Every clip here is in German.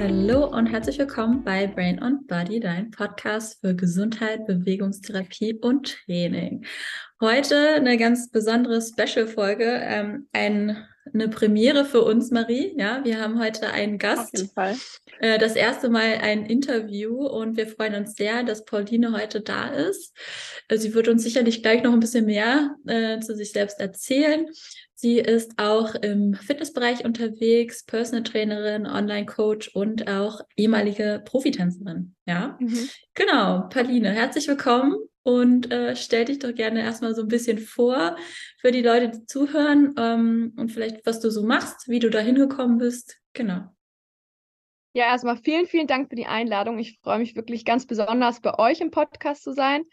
Hallo und herzlich willkommen bei Brain on Body, dein Podcast für Gesundheit, Bewegungstherapie und Training. Heute eine ganz besondere Special-Folge, ähm, ein, eine Premiere für uns, Marie. Ja, wir haben heute einen Gast. Auf jeden Fall. Äh, das erste Mal ein Interview und wir freuen uns sehr, dass Pauline heute da ist. Äh, sie wird uns sicherlich gleich noch ein bisschen mehr äh, zu sich selbst erzählen. Sie ist auch im Fitnessbereich unterwegs, Personal Trainerin, Online-Coach und auch ehemalige Profitänzerin. Ja, mhm. genau. Pauline, herzlich willkommen und äh, stell dich doch gerne erstmal so ein bisschen vor für die Leute, die zuhören ähm, und vielleicht, was du so machst, wie du da hingekommen bist. Genau. Ja, erstmal vielen, vielen Dank für die Einladung. Ich freue mich wirklich ganz besonders, bei euch im Podcast zu sein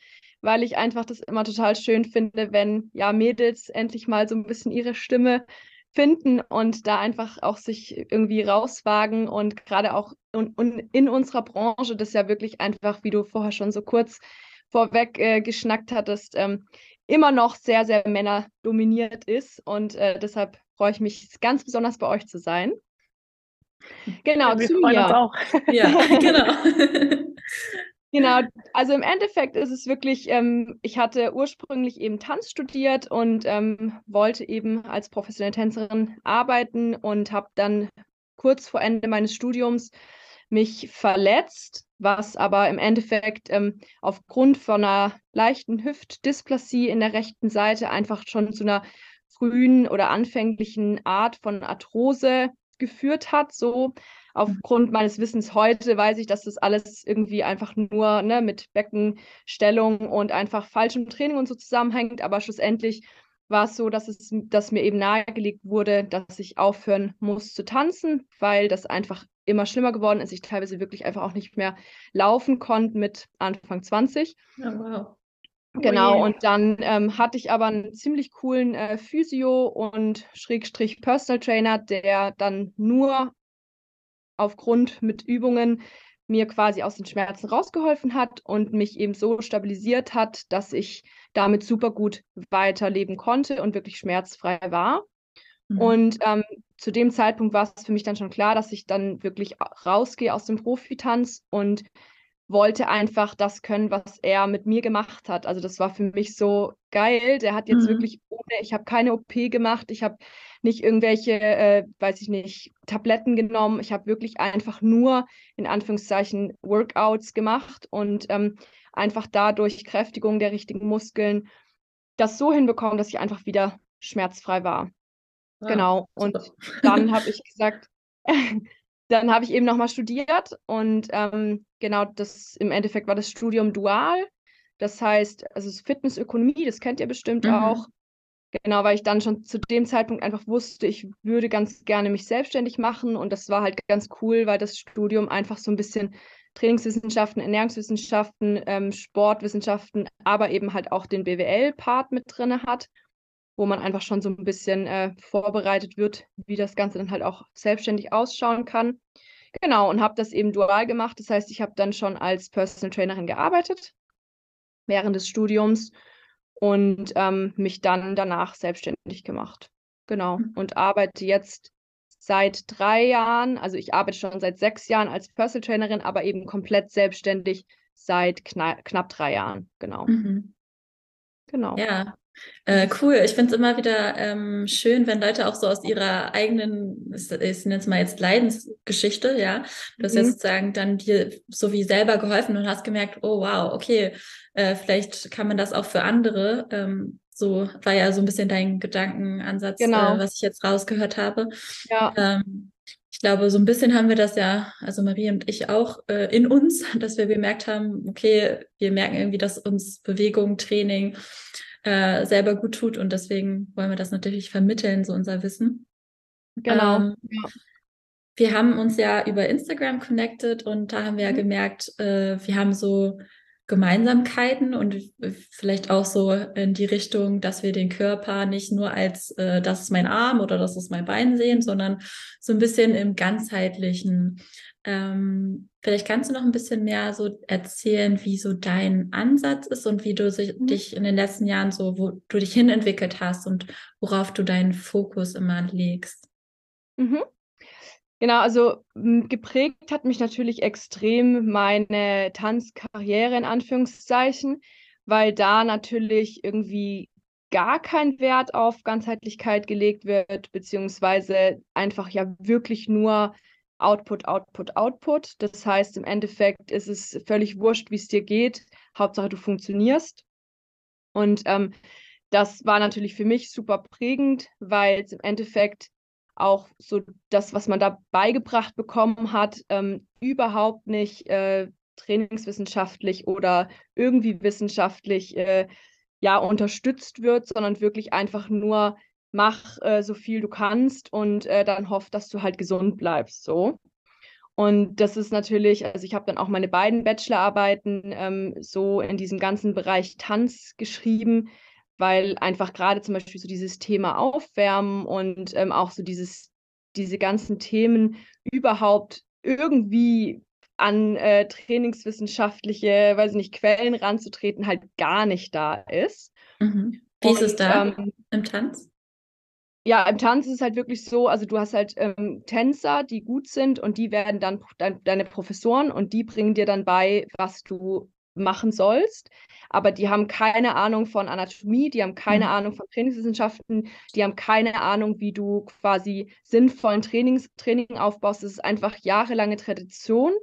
weil ich einfach das immer total schön finde, wenn ja Mädels endlich mal so ein bisschen ihre Stimme finden und da einfach auch sich irgendwie rauswagen und gerade auch in, in unserer Branche, das ja wirklich einfach, wie du vorher schon so kurz vorweg äh, geschnackt hattest, ähm, immer noch sehr, sehr männerdominiert ist und äh, deshalb freue ich mich ganz besonders bei euch zu sein. Genau, ja, wir zu mir. Uns auch. Ja, genau. Genau, also im Endeffekt ist es wirklich, ähm, ich hatte ursprünglich eben Tanz studiert und ähm, wollte eben als professionelle Tänzerin arbeiten und habe dann kurz vor Ende meines Studiums mich verletzt, was aber im Endeffekt ähm, aufgrund von einer leichten Hüftdysplasie in der rechten Seite einfach schon zu einer frühen oder anfänglichen Art von Arthrose geführt hat, so aufgrund meines Wissens heute weiß ich, dass das alles irgendwie einfach nur ne, mit Beckenstellung und einfach falschem Training und so zusammenhängt. Aber schlussendlich war es so, dass, es, dass mir eben nahegelegt wurde, dass ich aufhören muss zu tanzen, weil das einfach immer schlimmer geworden ist. Ich teilweise wirklich einfach auch nicht mehr laufen konnte mit Anfang 20. Oh, wow. Genau, oh und dann ähm, hatte ich aber einen ziemlich coolen äh, Physio und Schrägstrich Personal Trainer, der dann nur aufgrund mit Übungen mir quasi aus den Schmerzen rausgeholfen hat und mich eben so stabilisiert hat, dass ich damit super gut weiterleben konnte und wirklich schmerzfrei war. Mhm. Und ähm, zu dem Zeitpunkt war es für mich dann schon klar, dass ich dann wirklich rausgehe aus dem Profitanz und wollte einfach das können, was er mit mir gemacht hat. Also das war für mich so geil. Der hat jetzt mhm. wirklich ohne, ich habe keine OP gemacht, ich habe nicht irgendwelche, äh, weiß ich nicht, Tabletten genommen. Ich habe wirklich einfach nur in Anführungszeichen Workouts gemacht und ähm, einfach dadurch Kräftigung der richtigen Muskeln das so hinbekommen, dass ich einfach wieder schmerzfrei war. Ja, genau. Und dann habe ich gesagt, dann habe ich eben nochmal studiert und ähm, genau das im Endeffekt war das Studium dual. Das heißt, also Fitnessökonomie, das kennt ihr bestimmt mhm. auch. Genau, weil ich dann schon zu dem Zeitpunkt einfach wusste, ich würde ganz gerne mich selbstständig machen und das war halt ganz cool, weil das Studium einfach so ein bisschen Trainingswissenschaften, Ernährungswissenschaften, ähm, Sportwissenschaften, aber eben halt auch den BWL-Part mit drin hat wo man einfach schon so ein bisschen äh, vorbereitet wird, wie das Ganze dann halt auch selbstständig ausschauen kann. Genau, und habe das eben dual gemacht. Das heißt, ich habe dann schon als Personal Trainerin gearbeitet während des Studiums und ähm, mich dann danach selbstständig gemacht. Genau, mhm. und arbeite jetzt seit drei Jahren, also ich arbeite schon seit sechs Jahren als Personal Trainerin, aber eben komplett selbstständig seit kna knapp drei Jahren. Genau. Mhm. Genau. Ja, äh, cool, ich finde es immer wieder ähm, schön, wenn Leute auch so aus ihrer eigenen, ich nenne es mal jetzt Leidensgeschichte, ja, du hast mhm. ja sozusagen dann dir so wie selber geholfen und hast gemerkt, oh wow, okay, äh, vielleicht kann man das auch für andere. Ähm, so war ja so ein bisschen dein Gedankenansatz, äh, genau. äh, was ich jetzt rausgehört habe. Ja. Ähm, ich glaube, so ein bisschen haben wir das ja, also Marie und ich auch äh, in uns, dass wir gemerkt haben, okay, wir merken irgendwie, dass uns Bewegung, Training, äh, selber gut tut. Und deswegen wollen wir das natürlich vermitteln, so unser Wissen. Genau. Ähm, ja. Wir haben uns ja über Instagram connected und da haben wir ja mhm. gemerkt, äh, wir haben so Gemeinsamkeiten und vielleicht auch so in die Richtung, dass wir den Körper nicht nur als äh, das ist mein Arm oder das ist mein Bein sehen, sondern so ein bisschen im ganzheitlichen. Ähm, vielleicht kannst du noch ein bisschen mehr so erzählen, wie so dein Ansatz ist und wie du sich, mhm. dich in den letzten Jahren so, wo du dich hinentwickelt hast und worauf du deinen Fokus immer legst. Mhm. Genau, also geprägt hat mich natürlich extrem meine Tanzkarriere in Anführungszeichen, weil da natürlich irgendwie gar kein Wert auf Ganzheitlichkeit gelegt wird, beziehungsweise einfach ja wirklich nur Output, Output, Output. Das heißt, im Endeffekt ist es völlig wurscht, wie es dir geht. Hauptsache, du funktionierst. Und ähm, das war natürlich für mich super prägend, weil es im Endeffekt auch so das, was man da beigebracht bekommen hat, ähm, überhaupt nicht äh, trainingswissenschaftlich oder irgendwie wissenschaftlich äh, ja unterstützt wird, sondern wirklich einfach nur mach äh, so viel du kannst und äh, dann hoff, dass du halt gesund bleibst so. Und das ist natürlich, also ich habe dann auch meine beiden Bachelorarbeiten ähm, so in diesem ganzen Bereich Tanz geschrieben, weil einfach gerade zum Beispiel so dieses Thema Aufwärmen und ähm, auch so dieses, diese ganzen Themen überhaupt irgendwie an äh, trainingswissenschaftliche, weiß ich nicht, Quellen ranzutreten, halt gar nicht da ist. Mhm. Wie ist es da ähm, im Tanz? Ja, im Tanz ist es halt wirklich so, also du hast halt ähm, Tänzer, die gut sind und die werden dann de deine Professoren und die bringen dir dann bei, was du machen sollst. Aber die haben keine Ahnung von Anatomie, die haben keine mhm. Ahnung von Trainingswissenschaften, die haben keine Ahnung, wie du quasi sinnvollen Trainings, Training aufbaust. Das ist einfach jahrelange Tradition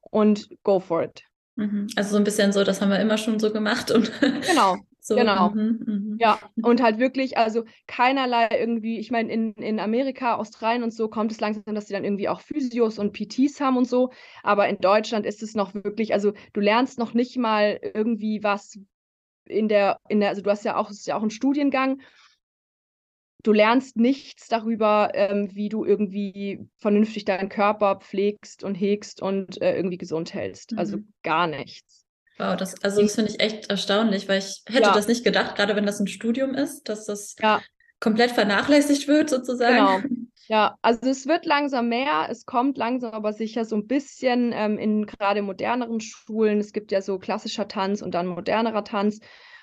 und go for it. Mhm. Also so ein bisschen so, das haben wir immer schon so gemacht. Und genau, so, genau. Mhm, mh. Ja, und halt wirklich, also keinerlei irgendwie, ich meine, in, in Amerika, Australien und so kommt es langsam, dass sie dann irgendwie auch Physios und PTs haben und so. Aber in Deutschland ist es noch wirklich, also du lernst noch nicht mal irgendwie was in der, in der, also du hast ja auch, es ist ja auch ein Studiengang du lernst nichts darüber, ähm, wie du irgendwie vernünftig deinen Körper pflegst und hegst und äh, irgendwie gesund hältst. Also mhm. Also gar nichts. Wow, das, also das finde ich echt erstaunlich, weil ich hätte ja. das nicht gedacht, gerade wenn das ein Studium ist, dass das ja. komplett vernachlässigt wird, sozusagen. Genau. Ja, also es wird langsam mehr, es kommt langsam aber sicher so ein bisschen ähm, in gerade moderneren Schulen. Es gibt ja so klassischer Tanz und dann modernerer Tanz.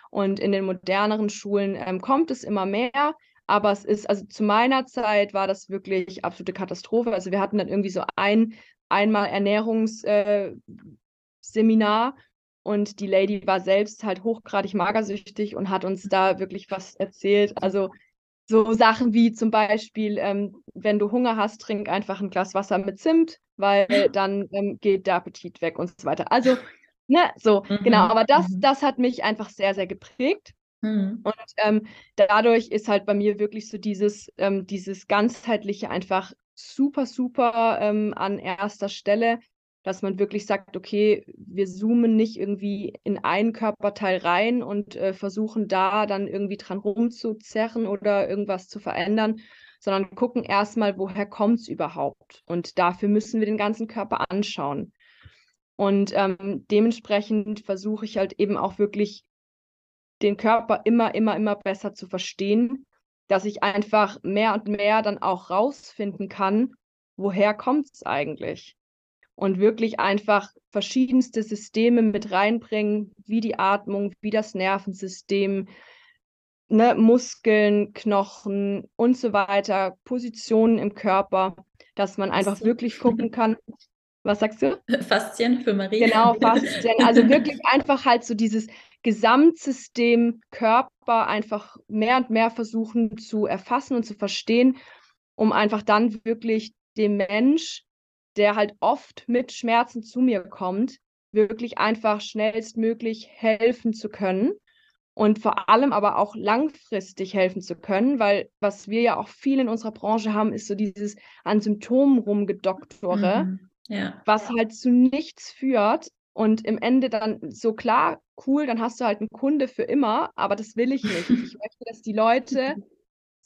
Und in den moderneren Schulen ähm, kommt es immer mehr. Aber es ist, also zu meiner Zeit war das wirklich absolute Katastrophe. Also wir hatten dann irgendwie so ein, einmal Ernährungsseminar äh, und die Lady war selbst halt hochgradig magersüchtig und hat uns da wirklich was erzählt. Also so Sachen wie zum Beispiel, ähm, wenn du Hunger hast, trink einfach ein Glas Wasser mit Zimt, weil dann ähm, geht der Appetit weg und so weiter. Also, ne, so, mhm. genau. Aber das, mhm. das hat mich einfach sehr, sehr geprägt. Mhm. Und ähm, dadurch ist halt bei mir wirklich so dieses, ähm, dieses ganzheitliche einfach super, super ähm, an erster Stelle, dass man wirklich sagt, okay, wir zoomen nicht irgendwie in einen Körperteil rein und äh, versuchen da dann irgendwie dran rumzuzerren oder irgendwas zu verändern, sondern gucken erstmal, woher kommt es überhaupt. Und dafür müssen wir den ganzen Körper anschauen. Und ähm, dementsprechend versuche ich halt eben auch wirklich den Körper immer, immer, immer besser zu verstehen, dass ich einfach mehr und mehr dann auch rausfinden kann, woher kommt es eigentlich? Und wirklich einfach verschiedenste Systeme mit reinbringen, wie die Atmung, wie das Nervensystem, ne, Muskeln, Knochen und so weiter, Positionen im Körper, dass man einfach wirklich gucken kann. Was sagst du? Faszien für Marie. Genau, Faszien. Also wirklich einfach halt so dieses Gesamtsystem Körper einfach mehr und mehr versuchen zu erfassen und zu verstehen, um einfach dann wirklich dem Mensch, der halt oft mit Schmerzen zu mir kommt, wirklich einfach schnellstmöglich helfen zu können und vor allem aber auch langfristig helfen zu können, weil was wir ja auch viel in unserer Branche haben, ist so dieses an Symptomen rumgedoktore, mhm, ja. was halt zu nichts führt, und im Ende dann so klar, cool, dann hast du halt einen Kunde für immer, aber das will ich nicht. Ich möchte, dass die Leute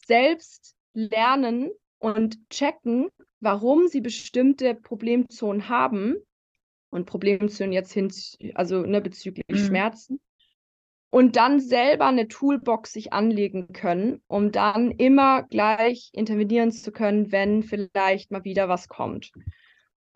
selbst lernen und checken, warum sie bestimmte Problemzonen haben. Und Problemzonen jetzt hin, also ne, bezüglich mhm. Schmerzen. Und dann selber eine Toolbox sich anlegen können, um dann immer gleich intervenieren zu können, wenn vielleicht mal wieder was kommt.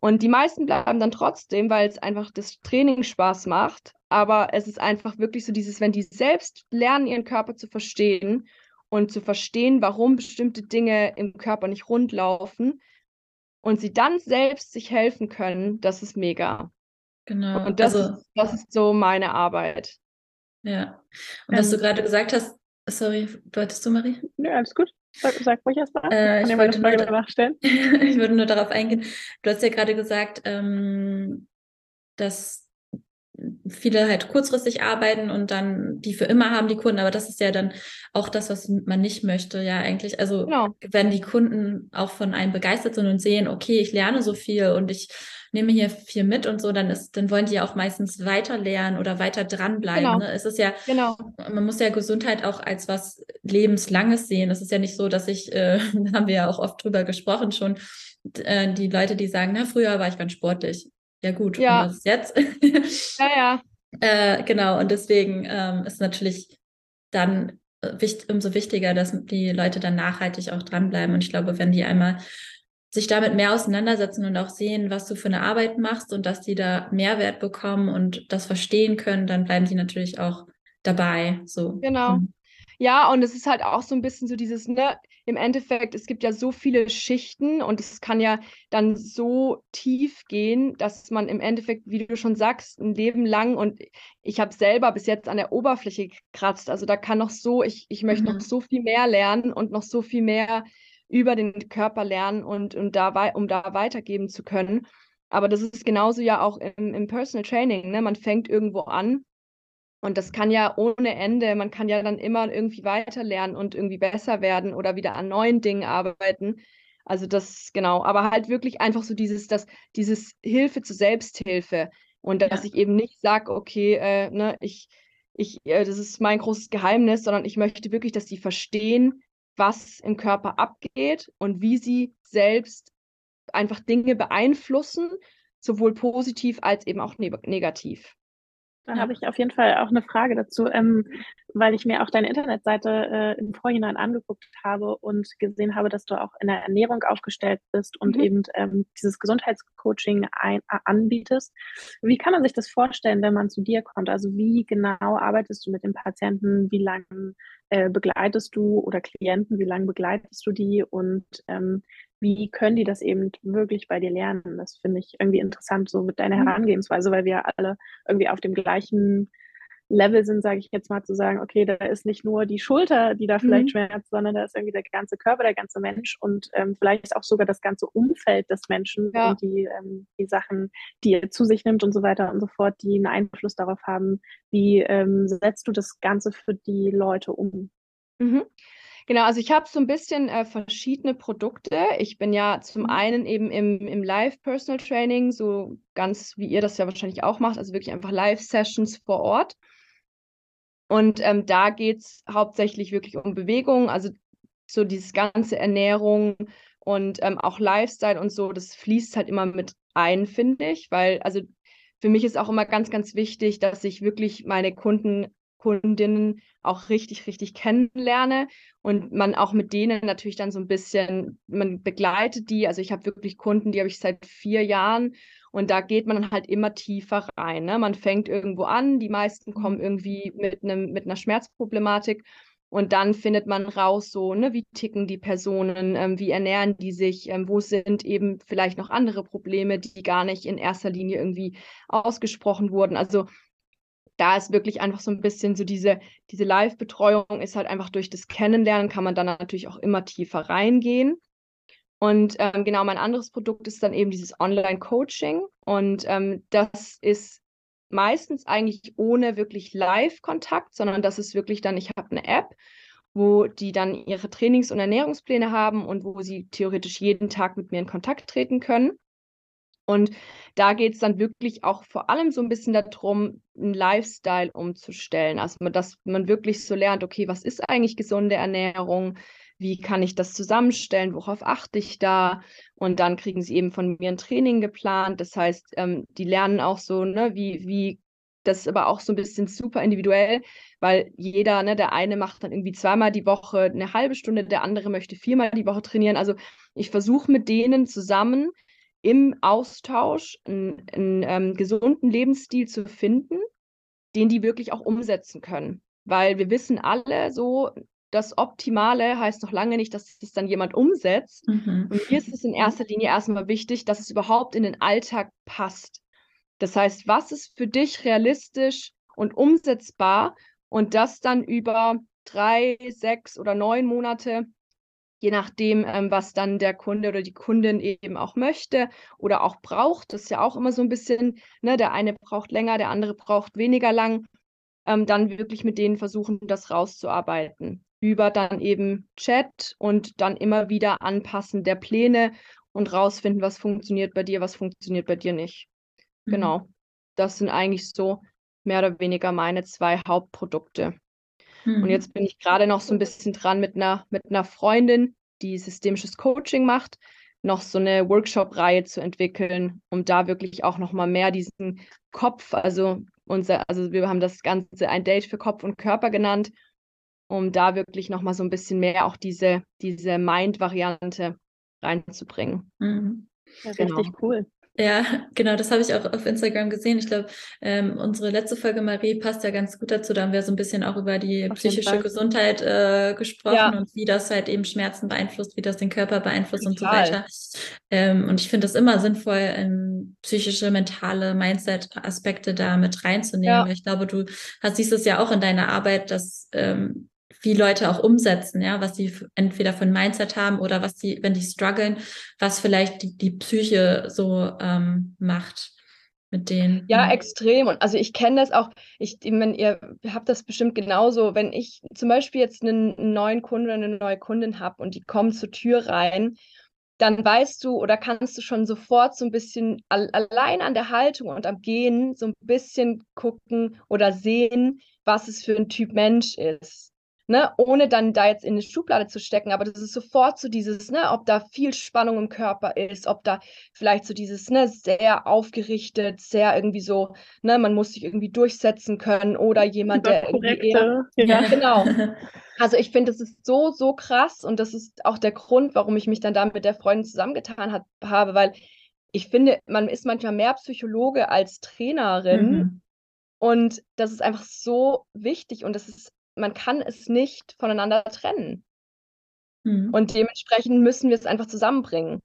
Und die meisten bleiben dann trotzdem, weil es einfach das Training Spaß macht. Aber es ist einfach wirklich so dieses, wenn die selbst lernen, ihren Körper zu verstehen und zu verstehen, warum bestimmte Dinge im Körper nicht rund laufen, und sie dann selbst sich helfen können, das ist mega. Genau. Und das, also, ist, das ist so meine Arbeit. Ja. Und was du ähm, gerade gesagt hast, sorry, wolltest du, Marie? Nö, alles gut. Sag, sag ruhig erst mal. Äh, ich, wollte nur, nachstellen. ich würde nur darauf eingehen. Du hast ja gerade gesagt, ähm, dass viele halt kurzfristig arbeiten und dann die für immer haben die Kunden, aber das ist ja dann auch das, was man nicht möchte, ja eigentlich. Also genau. wenn die Kunden auch von einem begeistert sind und sehen, okay, ich lerne so viel und ich nehme hier viel mit und so, dann ist, dann wollen die ja auch meistens weiter lernen oder weiter dranbleiben. Genau. Ne? Es ist ja, genau. man muss ja Gesundheit auch als was Lebenslanges sehen. Es ist ja nicht so, dass ich, äh, da haben wir ja auch oft drüber gesprochen schon, äh, die Leute, die sagen, na, früher war ich ganz sportlich. Ja, gut, ja. und was jetzt? ja, ja. Äh, genau, und deswegen ähm, ist natürlich dann äh, wichtig, umso wichtiger, dass die Leute dann nachhaltig auch dranbleiben. Und ich glaube, wenn die einmal sich damit mehr auseinandersetzen und auch sehen, was du für eine Arbeit machst und dass die da Mehrwert bekommen und das verstehen können, dann bleiben die natürlich auch dabei. So. Genau. Mhm. Ja, und es ist halt auch so ein bisschen so dieses, ne, im Endeffekt, es gibt ja so viele Schichten und es kann ja dann so tief gehen, dass man im Endeffekt, wie du schon sagst, ein Leben lang und ich habe selber bis jetzt an der Oberfläche gekratzt. Also da kann noch so, ich, ich möchte mhm. noch so viel mehr lernen und noch so viel mehr über den Körper lernen und, und da, um da weitergeben zu können. Aber das ist genauso ja auch im, im Personal Training. Ne? Man fängt irgendwo an und das kann ja ohne Ende, man kann ja dann immer irgendwie weiter lernen und irgendwie besser werden oder wieder an neuen Dingen arbeiten. Also das, genau, aber halt wirklich einfach so dieses, das, dieses Hilfe zur Selbsthilfe. Und dass ja. ich eben nicht sage, okay, äh, ne, ich, ich, äh, das ist mein großes Geheimnis, sondern ich möchte wirklich, dass die verstehen, was im Körper abgeht und wie sie selbst einfach Dinge beeinflussen, sowohl positiv als eben auch ne negativ. Da ja. habe ich auf jeden Fall auch eine Frage dazu, ähm, weil ich mir auch deine Internetseite äh, im Vorhinein angeguckt habe und gesehen habe, dass du auch in der Ernährung aufgestellt bist und mhm. eben ähm, dieses Gesundheitscoaching ein, äh, anbietest. Wie kann man sich das vorstellen, wenn man zu dir kommt? Also wie genau arbeitest du mit den Patienten? Wie lange äh, begleitest du oder Klienten? Wie lange begleitest du die? Und ähm, wie können die das eben wirklich bei dir lernen? Das finde ich irgendwie interessant, so mit deiner mhm. Herangehensweise, weil wir alle irgendwie auf dem gleichen Level sind, sage ich jetzt mal, zu sagen, okay, da ist nicht nur die Schulter, die da vielleicht mhm. schmerzt, sondern da ist irgendwie der ganze Körper, der ganze Mensch und ähm, vielleicht auch sogar das ganze Umfeld des Menschen ja. und die, ähm, die Sachen, die er zu sich nimmt und so weiter und so fort, die einen Einfluss darauf haben. Wie ähm, setzt du das Ganze für die Leute um? Mhm. Genau, also ich habe so ein bisschen äh, verschiedene Produkte. Ich bin ja zum mhm. einen eben im, im Live-Personal Training, so ganz wie ihr das ja wahrscheinlich auch macht, also wirklich einfach Live-Sessions vor Ort. Und ähm, da geht es hauptsächlich wirklich um Bewegung, also so dieses ganze Ernährung und ähm, auch Lifestyle und so, das fließt halt immer mit ein, finde ich, weil also für mich ist auch immer ganz, ganz wichtig, dass ich wirklich meine Kunden Kundinnen auch richtig, richtig kennenlerne und man auch mit denen natürlich dann so ein bisschen, man begleitet die. Also ich habe wirklich Kunden, die habe ich seit vier Jahren und da geht man halt immer tiefer rein. Ne? Man fängt irgendwo an, die meisten kommen mhm. irgendwie mit, einem, mit einer Schmerzproblematik und dann findet man raus, so, ne, wie ticken die Personen, ähm, wie ernähren die sich, ähm, wo sind eben vielleicht noch andere Probleme, die gar nicht in erster Linie irgendwie ausgesprochen wurden. Also da ist wirklich einfach so ein bisschen so diese, diese Live-Betreuung ist halt einfach durch das Kennenlernen, kann man dann natürlich auch immer tiefer reingehen. Und ähm, genau, mein anderes Produkt ist dann eben dieses Online-Coaching. Und ähm, das ist meistens eigentlich ohne wirklich Live-Kontakt, sondern das ist wirklich dann, ich habe eine App, wo die dann ihre Trainings- und Ernährungspläne haben und wo sie theoretisch jeden Tag mit mir in Kontakt treten können. Und da geht es dann wirklich auch vor allem so ein bisschen darum, einen Lifestyle umzustellen. Also, dass man wirklich so lernt, okay, was ist eigentlich gesunde Ernährung? Wie kann ich das zusammenstellen? Worauf achte ich da? Und dann kriegen sie eben von mir ein Training geplant. Das heißt, ähm, die lernen auch so, ne, wie, wie das ist aber auch so ein bisschen super individuell, weil jeder, ne, der eine macht dann irgendwie zweimal die Woche eine halbe Stunde, der andere möchte viermal die Woche trainieren. Also ich versuche mit denen zusammen im Austausch einen, einen ähm, gesunden Lebensstil zu finden, den die wirklich auch umsetzen können. Weil wir wissen alle so, das Optimale heißt noch lange nicht, dass es dann jemand umsetzt. Mhm. Und mir ist es in erster Linie erstmal wichtig, dass es überhaupt in den Alltag passt. Das heißt, was ist für dich realistisch und umsetzbar und das dann über drei, sechs oder neun Monate, je nachdem, ähm, was dann der Kunde oder die Kundin eben auch möchte oder auch braucht. Das ist ja auch immer so ein bisschen, ne, der eine braucht länger, der andere braucht weniger lang. Ähm, dann wirklich mit denen versuchen, das rauszuarbeiten. Über dann eben Chat und dann immer wieder anpassen der Pläne und rausfinden, was funktioniert bei dir, was funktioniert bei dir nicht. Mhm. Genau. Das sind eigentlich so mehr oder weniger meine zwei Hauptprodukte. Mhm. Und jetzt bin ich gerade noch so ein bisschen dran mit einer, mit einer Freundin, die systemisches Coaching macht, noch so eine Workshop-Reihe zu entwickeln, um da wirklich auch noch mal mehr diesen Kopf, also unser, also wir haben das Ganze ein Date für Kopf und Körper genannt, um da wirklich noch mal so ein bisschen mehr auch diese, diese Mind-Variante reinzubringen. Mhm. Ja, genau. richtig cool. Ja, genau, das habe ich auch auf Instagram gesehen. Ich glaube, ähm, unsere letzte Folge, Marie, passt ja ganz gut dazu. Da haben wir so ein bisschen auch über die auf psychische Gesundheit äh, gesprochen ja. und wie das halt eben Schmerzen beeinflusst, wie das den Körper beeinflusst Total. und so weiter. Ähm, und ich finde es immer sinnvoll, ähm, psychische, mentale Mindset-Aspekte da mit reinzunehmen. Ja. Ich glaube, du hast, siehst es ja auch in deiner Arbeit, dass ähm, wie Leute auch umsetzen, ja, was sie entweder für ein Mindset haben oder was sie, wenn die strugglen, was vielleicht die, die Psyche so ähm, macht mit denen. Ja, extrem. Und also ich kenne das auch, ich, ich meine, ihr habt das bestimmt genauso, wenn ich zum Beispiel jetzt einen neuen Kunden oder eine neue Kundin habe und die kommen zur Tür rein, dann weißt du oder kannst du schon sofort so ein bisschen allein an der Haltung und am Gehen so ein bisschen gucken oder sehen, was es für ein Typ Mensch ist ne, ohne dann da jetzt in eine Schublade zu stecken, aber das ist sofort so dieses, ne, ob da viel Spannung im Körper ist, ob da vielleicht so dieses, ne, sehr aufgerichtet, sehr irgendwie so, ne, man muss sich irgendwie durchsetzen können oder jemand, der irgendwie eher, ja, genau. Also ich finde, das ist so, so krass und das ist auch der Grund, warum ich mich dann da mit der Freundin zusammengetan hat, habe, weil ich finde, man ist manchmal mehr Psychologe als Trainerin. Mhm. Und das ist einfach so wichtig und das ist man kann es nicht voneinander trennen. Mhm. Und dementsprechend müssen wir es einfach zusammenbringen.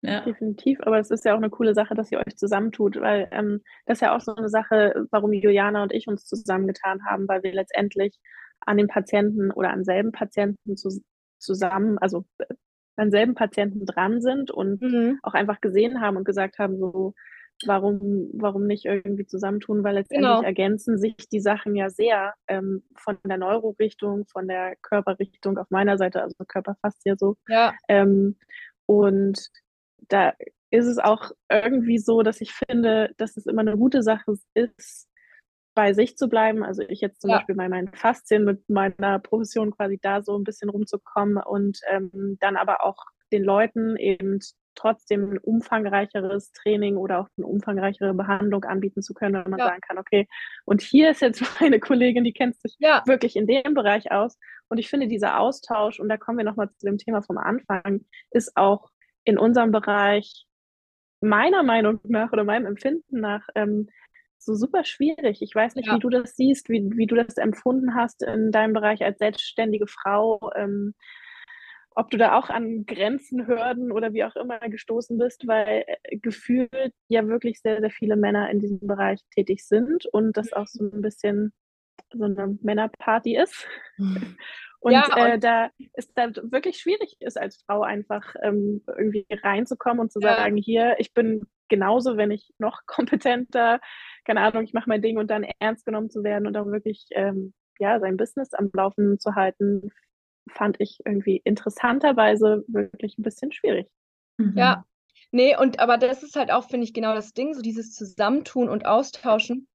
Ja. Definitiv, aber es ist ja auch eine coole Sache, dass ihr euch zusammentut, weil ähm, das ist ja auch so eine Sache, warum Juliana und ich uns zusammengetan haben, weil wir letztendlich an den Patienten oder an selben Patienten zu, zusammen, also äh, an selben Patienten dran sind und mhm. auch einfach gesehen haben und gesagt haben, so, warum, warum nicht irgendwie zusammentun, weil letztendlich genau. ergänzen sich die Sachen ja sehr ähm, von der Neurorichtung, von der Körperrichtung auf meiner Seite, also Körper fast ja so. Ja. Ähm, und da ist es auch irgendwie so, dass ich finde, dass es immer eine gute Sache ist, bei sich zu bleiben. Also ich jetzt zum ja. Beispiel bei meinen Faszien mit meiner Profession quasi da so ein bisschen rumzukommen und ähm, dann aber auch den Leuten eben trotzdem ein umfangreicheres Training oder auch eine umfangreichere Behandlung anbieten zu können, wenn man ja. sagen kann, okay, und hier ist jetzt meine Kollegin, die kennt sich ja. wirklich in dem Bereich aus. Und ich finde, dieser Austausch, und da kommen wir nochmal zu dem Thema vom Anfang, ist auch in unserem Bereich meiner Meinung nach oder meinem Empfinden nach ähm, so super schwierig. Ich weiß nicht, ja. wie du das siehst, wie, wie du das empfunden hast in deinem Bereich als selbstständige Frau. Ähm, ob du da auch an Grenzen, Hürden oder wie auch immer gestoßen bist, weil äh, gefühlt ja wirklich sehr, sehr viele Männer in diesem Bereich tätig sind und das auch so ein bisschen so eine Männerparty ist. Und, ja, und äh, da ist da wirklich schwierig ist als Frau einfach ähm, irgendwie reinzukommen und zu ja. sagen, hier, ich bin genauso, wenn ich noch kompetenter, keine Ahnung, ich mache mein Ding und dann ernst genommen zu werden und auch wirklich ähm, ja, sein Business am Laufen zu halten, fand ich irgendwie interessanterweise wirklich ein bisschen schwierig. Mhm. Ja, nee, und aber das ist halt auch, finde ich, genau das Ding, so dieses Zusammentun und Austauschen,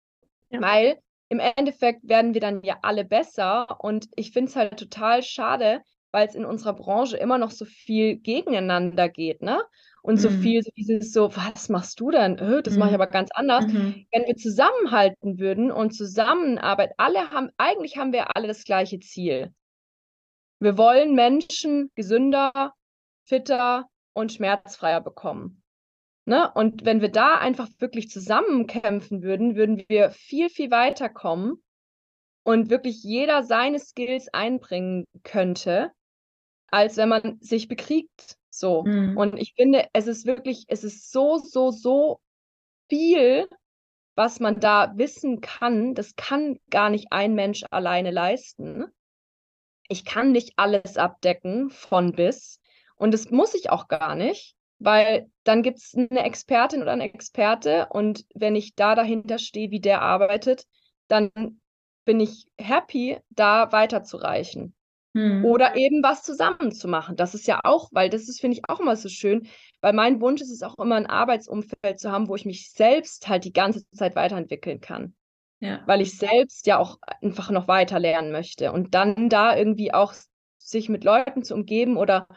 ja. weil im Endeffekt werden wir dann ja alle besser und ich finde es halt total schade, weil es in unserer Branche immer noch so viel gegeneinander geht, ne? Und mhm. so viel so dieses so, was machst du denn? Öh, das mhm. mache ich aber ganz anders. Mhm. Wenn wir zusammenhalten würden und zusammenarbeiten, alle haben, eigentlich haben wir alle das gleiche Ziel. Wir wollen Menschen gesünder, fitter und schmerzfreier bekommen. Ne? Und wenn wir da einfach wirklich zusammenkämpfen würden, würden wir viel, viel weiter kommen. und wirklich jeder seine Skills einbringen könnte, als wenn man sich bekriegt. So. Mhm. Und ich finde, es ist wirklich, es ist so, so, so viel, was man da wissen kann. Das kann gar nicht ein Mensch alleine leisten. Ich kann nicht alles abdecken von bis. Und das muss ich auch gar nicht, weil dann gibt es eine Expertin oder einen Experte und wenn ich da dahinter stehe, wie der arbeitet, dann bin ich happy, da weiterzureichen. Hm. Oder eben was zusammen zu machen. Das ist ja auch, weil das ist, finde ich, auch immer so schön, weil mein Wunsch ist es auch immer, ein Arbeitsumfeld zu haben, wo ich mich selbst halt die ganze Zeit weiterentwickeln kann. Ja. Weil ich selbst ja auch einfach noch weiter lernen möchte. Und dann da irgendwie auch sich mit Leuten zu umgeben oder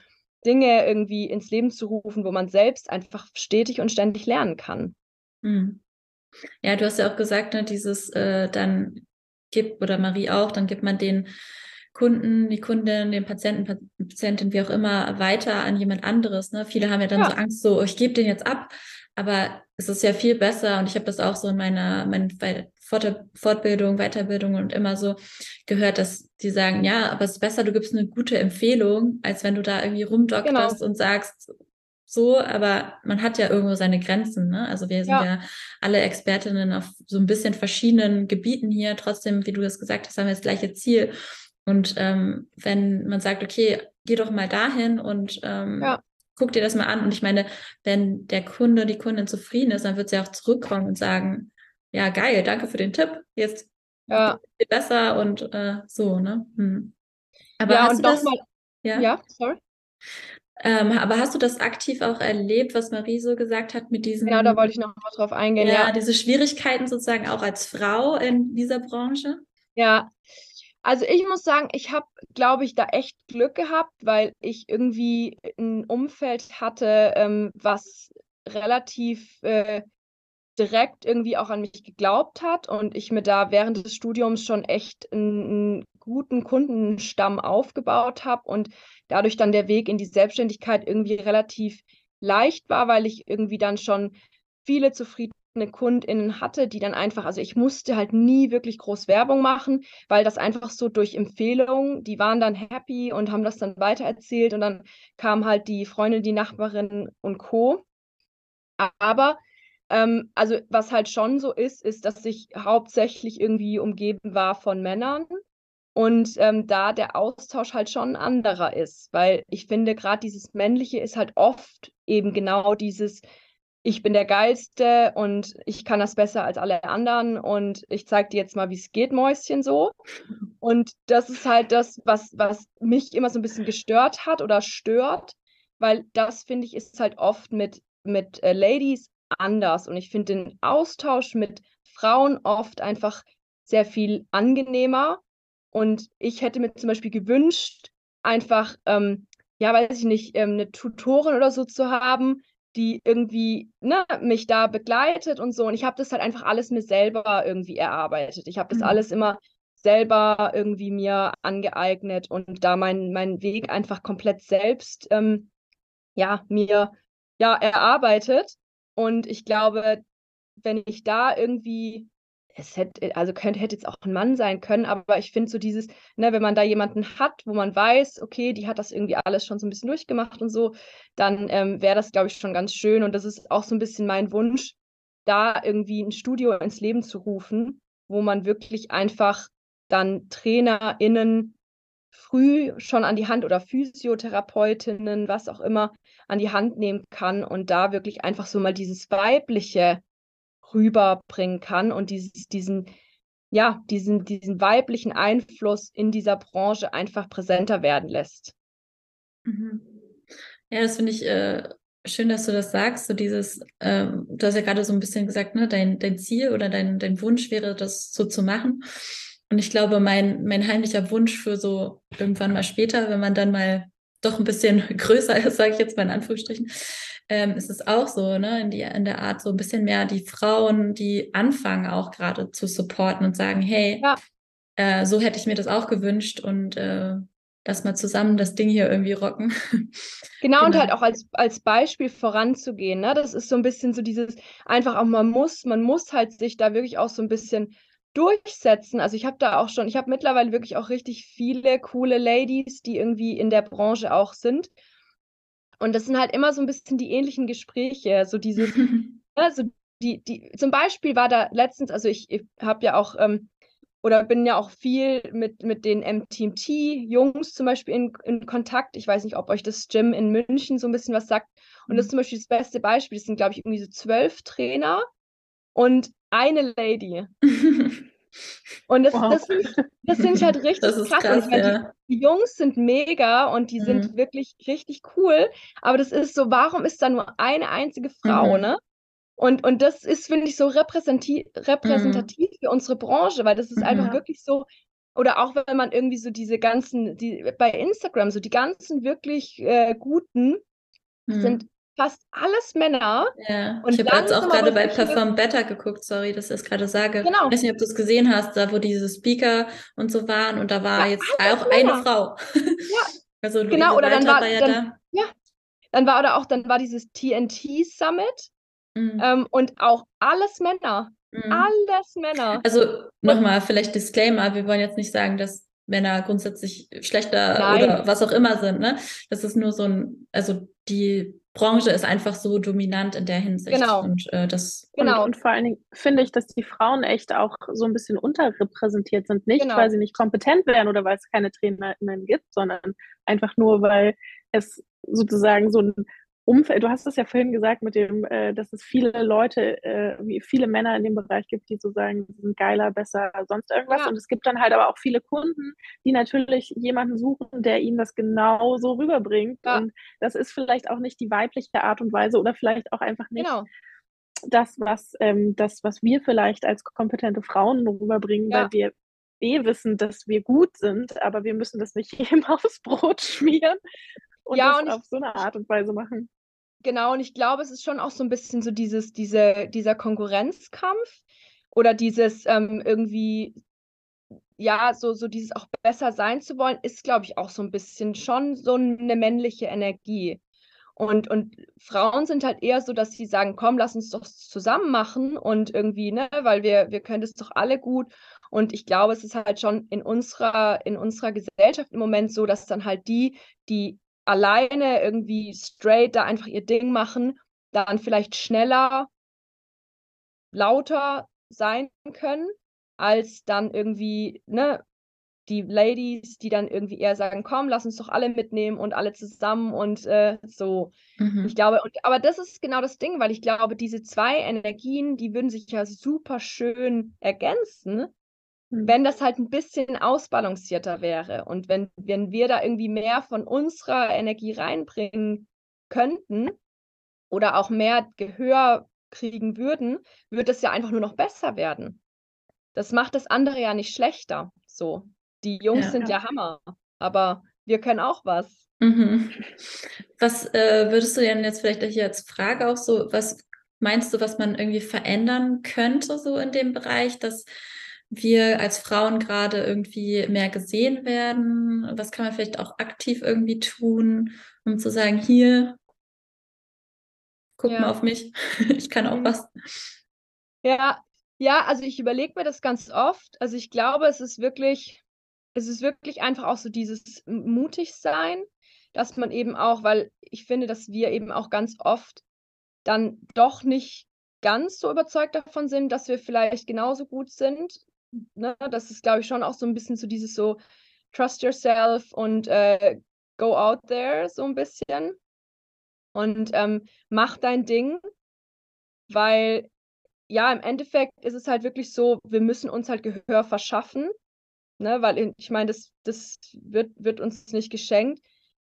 Dinge irgendwie ins Leben zu rufen, wo man selbst einfach stetig und ständig lernen kann. Hm. Ja, du hast ja auch gesagt, ne, dieses äh, dann gibt, oder Marie auch, dann gibt man den Kunden, die Kundin, den Patienten, Patientin, wie auch immer, weiter an jemand anderes. Ne? Viele haben ja dann ja. so Angst, so, ich gebe den jetzt ab. Aber es ist ja viel besser und ich habe das auch so in meiner, meiner Fortbildung, Weiterbildung und immer so gehört, dass die sagen, ja, aber es ist besser, du gibst eine gute Empfehlung, als wenn du da irgendwie rumdokterst genau. und sagst, so, aber man hat ja irgendwo seine Grenzen. Ne? Also wir sind ja. ja. alle Expertinnen auf so ein bisschen verschiedenen Gebieten hier. Trotzdem, wie du das gesagt hast, haben wir das gleiche Ziel. Und ähm, wenn man sagt, okay, geh doch mal dahin und ähm, ja. guck dir das mal an. Und ich meine, wenn der Kunde, die Kundin zufrieden ist, dann wird sie auch zurückkommen und sagen, ja, geil, danke für den Tipp. Jetzt ja. besser und äh, so, ne? Hm. Aber ja, hast du das, mal, ja? ja, sorry. Ähm, aber hast du das aktiv auch erlebt, was Marie so gesagt hat mit diesen. Genau, da wollte ich noch mal drauf eingehen. Ja, ja, diese Schwierigkeiten sozusagen auch als Frau in dieser Branche? Ja, also ich muss sagen, ich habe, glaube ich, da echt Glück gehabt, weil ich irgendwie ein Umfeld hatte, ähm, was relativ äh, direkt irgendwie auch an mich geglaubt hat und ich mir da während des Studiums schon echt einen, guten Kundenstamm aufgebaut habe und dadurch dann der Weg in die Selbstständigkeit irgendwie relativ leicht war, weil ich irgendwie dann schon viele zufriedene KundInnen hatte, die dann einfach, also ich musste halt nie wirklich groß Werbung machen, weil das einfach so durch Empfehlungen, die waren dann happy und haben das dann weitererzählt und dann kam halt die Freundin, die Nachbarin und Co. Aber ähm, also was halt schon so ist, ist, dass ich hauptsächlich irgendwie umgeben war von Männern und ähm, da der Austausch halt schon ein anderer ist, weil ich finde, gerade dieses Männliche ist halt oft eben genau dieses, ich bin der Geilste und ich kann das besser als alle anderen und ich zeige dir jetzt mal, wie es geht, Mäuschen so. Und das ist halt das, was, was mich immer so ein bisschen gestört hat oder stört, weil das, finde ich, ist halt oft mit, mit äh, Ladies anders. Und ich finde den Austausch mit Frauen oft einfach sehr viel angenehmer. Und ich hätte mir zum Beispiel gewünscht, einfach, ähm, ja, weiß ich nicht, ähm, eine Tutorin oder so zu haben, die irgendwie ne, mich da begleitet und so. Und ich habe das halt einfach alles mir selber irgendwie erarbeitet. Ich habe das mhm. alles immer selber irgendwie mir angeeignet und da meinen mein Weg einfach komplett selbst ähm, ja, mir ja, erarbeitet. Und ich glaube, wenn ich da irgendwie, es hätte, also könnte, hätte jetzt auch ein Mann sein können, aber ich finde so dieses, ne, wenn man da jemanden hat, wo man weiß, okay, die hat das irgendwie alles schon so ein bisschen durchgemacht und so, dann ähm, wäre das, glaube ich, schon ganz schön. Und das ist auch so ein bisschen mein Wunsch, da irgendwie ein Studio ins Leben zu rufen, wo man wirklich einfach dann TrainerInnen früh schon an die Hand oder Physiotherapeutinnen, was auch immer, an die Hand nehmen kann und da wirklich einfach so mal dieses Weibliche rüberbringen kann und dieses, diesen, ja, diesen, diesen weiblichen Einfluss in dieser Branche einfach präsenter werden lässt. Mhm. Ja, das finde ich äh, schön, dass du das sagst. So dieses, ähm, du hast ja gerade so ein bisschen gesagt, ne, dein, dein Ziel oder dein, dein Wunsch wäre, das so zu machen. Und ich glaube, mein, mein heimlicher Wunsch für so irgendwann mal später, wenn man dann mal doch ein bisschen größer ist, sage ich jetzt mal in Anführungsstrichen, ähm, ist es auch so, ne, in, die, in der Art so ein bisschen mehr die Frauen, die anfangen auch gerade zu supporten und sagen, hey, ja. äh, so hätte ich mir das auch gewünscht und äh, dass mal zusammen das Ding hier irgendwie rocken. Genau, genau, und halt auch als, als Beispiel voranzugehen. Ne? Das ist so ein bisschen so dieses, einfach auch, man muss, man muss halt sich da wirklich auch so ein bisschen durchsetzen. Also ich habe da auch schon, ich habe mittlerweile wirklich auch richtig viele coole Ladies, die irgendwie in der Branche auch sind. Und das sind halt immer so ein bisschen die ähnlichen Gespräche, so dieses, also die, die, zum Beispiel war da letztens, also ich, ich habe ja auch ähm, oder bin ja auch viel mit, mit den MTMT-Jungs zum Beispiel in, in Kontakt. Ich weiß nicht, ob euch das Gym in München so ein bisschen was sagt. Und das ist mhm. zum Beispiel das beste Beispiel. Das sind, glaube ich, irgendwie so zwölf Trainer und eine Lady. Und das, wow. das, das finde ich halt richtig krass. krass meine, ja. die, die, Jungs sind mega und die mhm. sind wirklich richtig cool. Aber das ist so, warum ist da nur eine einzige Frau, mhm. ne? Und, und das ist, finde ich, so repräsentativ, repräsentativ mhm. für unsere Branche, weil das ist einfach wirklich so, oder auch wenn man irgendwie so diese ganzen, die bei Instagram, so die ganzen wirklich äh, guten mhm. sind fast alles Männer. Ja, und ich habe jetzt auch gerade bei Perform Better geguckt, sorry, dass ich das gerade sage. Genau. Ich weiß nicht, ob du es gesehen hast, da wo diese Speaker und so waren und da war ja, jetzt auch Männer. eine Frau. Ja. also genau, oder dann war, war ja dann, da. Ja. Dann war oder auch, dann war dieses TNT Summit Mhm. Ähm, und auch alles Männer. Mhm. Alles Männer. Also nochmal, vielleicht Disclaimer, wir wollen jetzt nicht sagen, dass Männer grundsätzlich schlechter Nein. oder was auch immer sind. Ne? Das ist nur so ein, also die Branche ist einfach so dominant in der Hinsicht. Genau. Und, äh, das genau. Und, und, vor allen Dingen finde ich, dass die Frauen echt auch so ein bisschen unterrepräsentiert sind. Nicht, genau. weil sie nicht kompetent wären oder weil es keine Trainerinnen gibt, sondern einfach nur, weil es sozusagen so ein Umfeld, du hast es ja vorhin gesagt, mit dem, äh, dass es viele Leute, äh, viele Männer in dem Bereich gibt, die so sagen, sie sind geiler, besser, sonst irgendwas. Ja. Und es gibt dann halt aber auch viele Kunden, die natürlich jemanden suchen, der ihnen das genau so rüberbringt. Ja. Und das ist vielleicht auch nicht die weibliche Art und Weise oder vielleicht auch einfach nicht genau. das, was, ähm, das, was wir vielleicht als kompetente Frauen rüberbringen, ja. weil wir eh wissen, dass wir gut sind, aber wir müssen das nicht jedem aufs Brot schmieren und ja, das und auf so eine Art und Weise machen. Genau, und ich glaube, es ist schon auch so ein bisschen so dieses, diese, dieser Konkurrenzkampf oder dieses ähm, irgendwie, ja, so, so dieses auch besser sein zu wollen, ist, glaube ich, auch so ein bisschen schon so eine männliche Energie. Und, und Frauen sind halt eher so, dass sie sagen, komm, lass uns doch zusammen machen und irgendwie, ne, weil wir, wir können das doch alle gut. Und ich glaube, es ist halt schon in unserer, in unserer Gesellschaft im Moment so, dass dann halt die, die alleine irgendwie straight da einfach ihr Ding machen, dann vielleicht schneller, lauter sein können, als dann irgendwie, ne, die Ladies, die dann irgendwie eher sagen, komm, lass uns doch alle mitnehmen und alle zusammen und äh, so. Mhm. Ich glaube, und, aber das ist genau das Ding, weil ich glaube, diese zwei Energien, die würden sich ja super schön ergänzen. Wenn das halt ein bisschen ausbalancierter wäre und wenn, wenn wir da irgendwie mehr von unserer Energie reinbringen könnten oder auch mehr Gehör kriegen würden, würde es ja einfach nur noch besser werden. Das macht das andere ja nicht schlechter. So, die Jungs ja, sind ja. ja Hammer, aber wir können auch was. Mhm. Was äh, würdest du denn jetzt vielleicht hier als Frage auch so, was meinst du, was man irgendwie verändern könnte so in dem Bereich, dass wir als Frauen gerade irgendwie mehr gesehen werden? Was kann man vielleicht auch aktiv irgendwie tun, um zu sagen, hier, guck ja. mal auf mich, ich kann auch mhm. was. Ja, ja, also ich überlege mir das ganz oft. Also ich glaube, es ist wirklich, es ist wirklich einfach auch so dieses mutig sein, dass man eben auch, weil ich finde, dass wir eben auch ganz oft dann doch nicht ganz so überzeugt davon sind, dass wir vielleicht genauso gut sind, ne, das ist, glaube ich, schon auch so ein bisschen so dieses so Trust yourself und äh, go out there so ein bisschen und ähm, mach dein Ding, weil ja, im Endeffekt ist es halt wirklich so, wir müssen uns halt Gehör verschaffen, ne, weil ich meine, das, das wird, wird uns nicht geschenkt.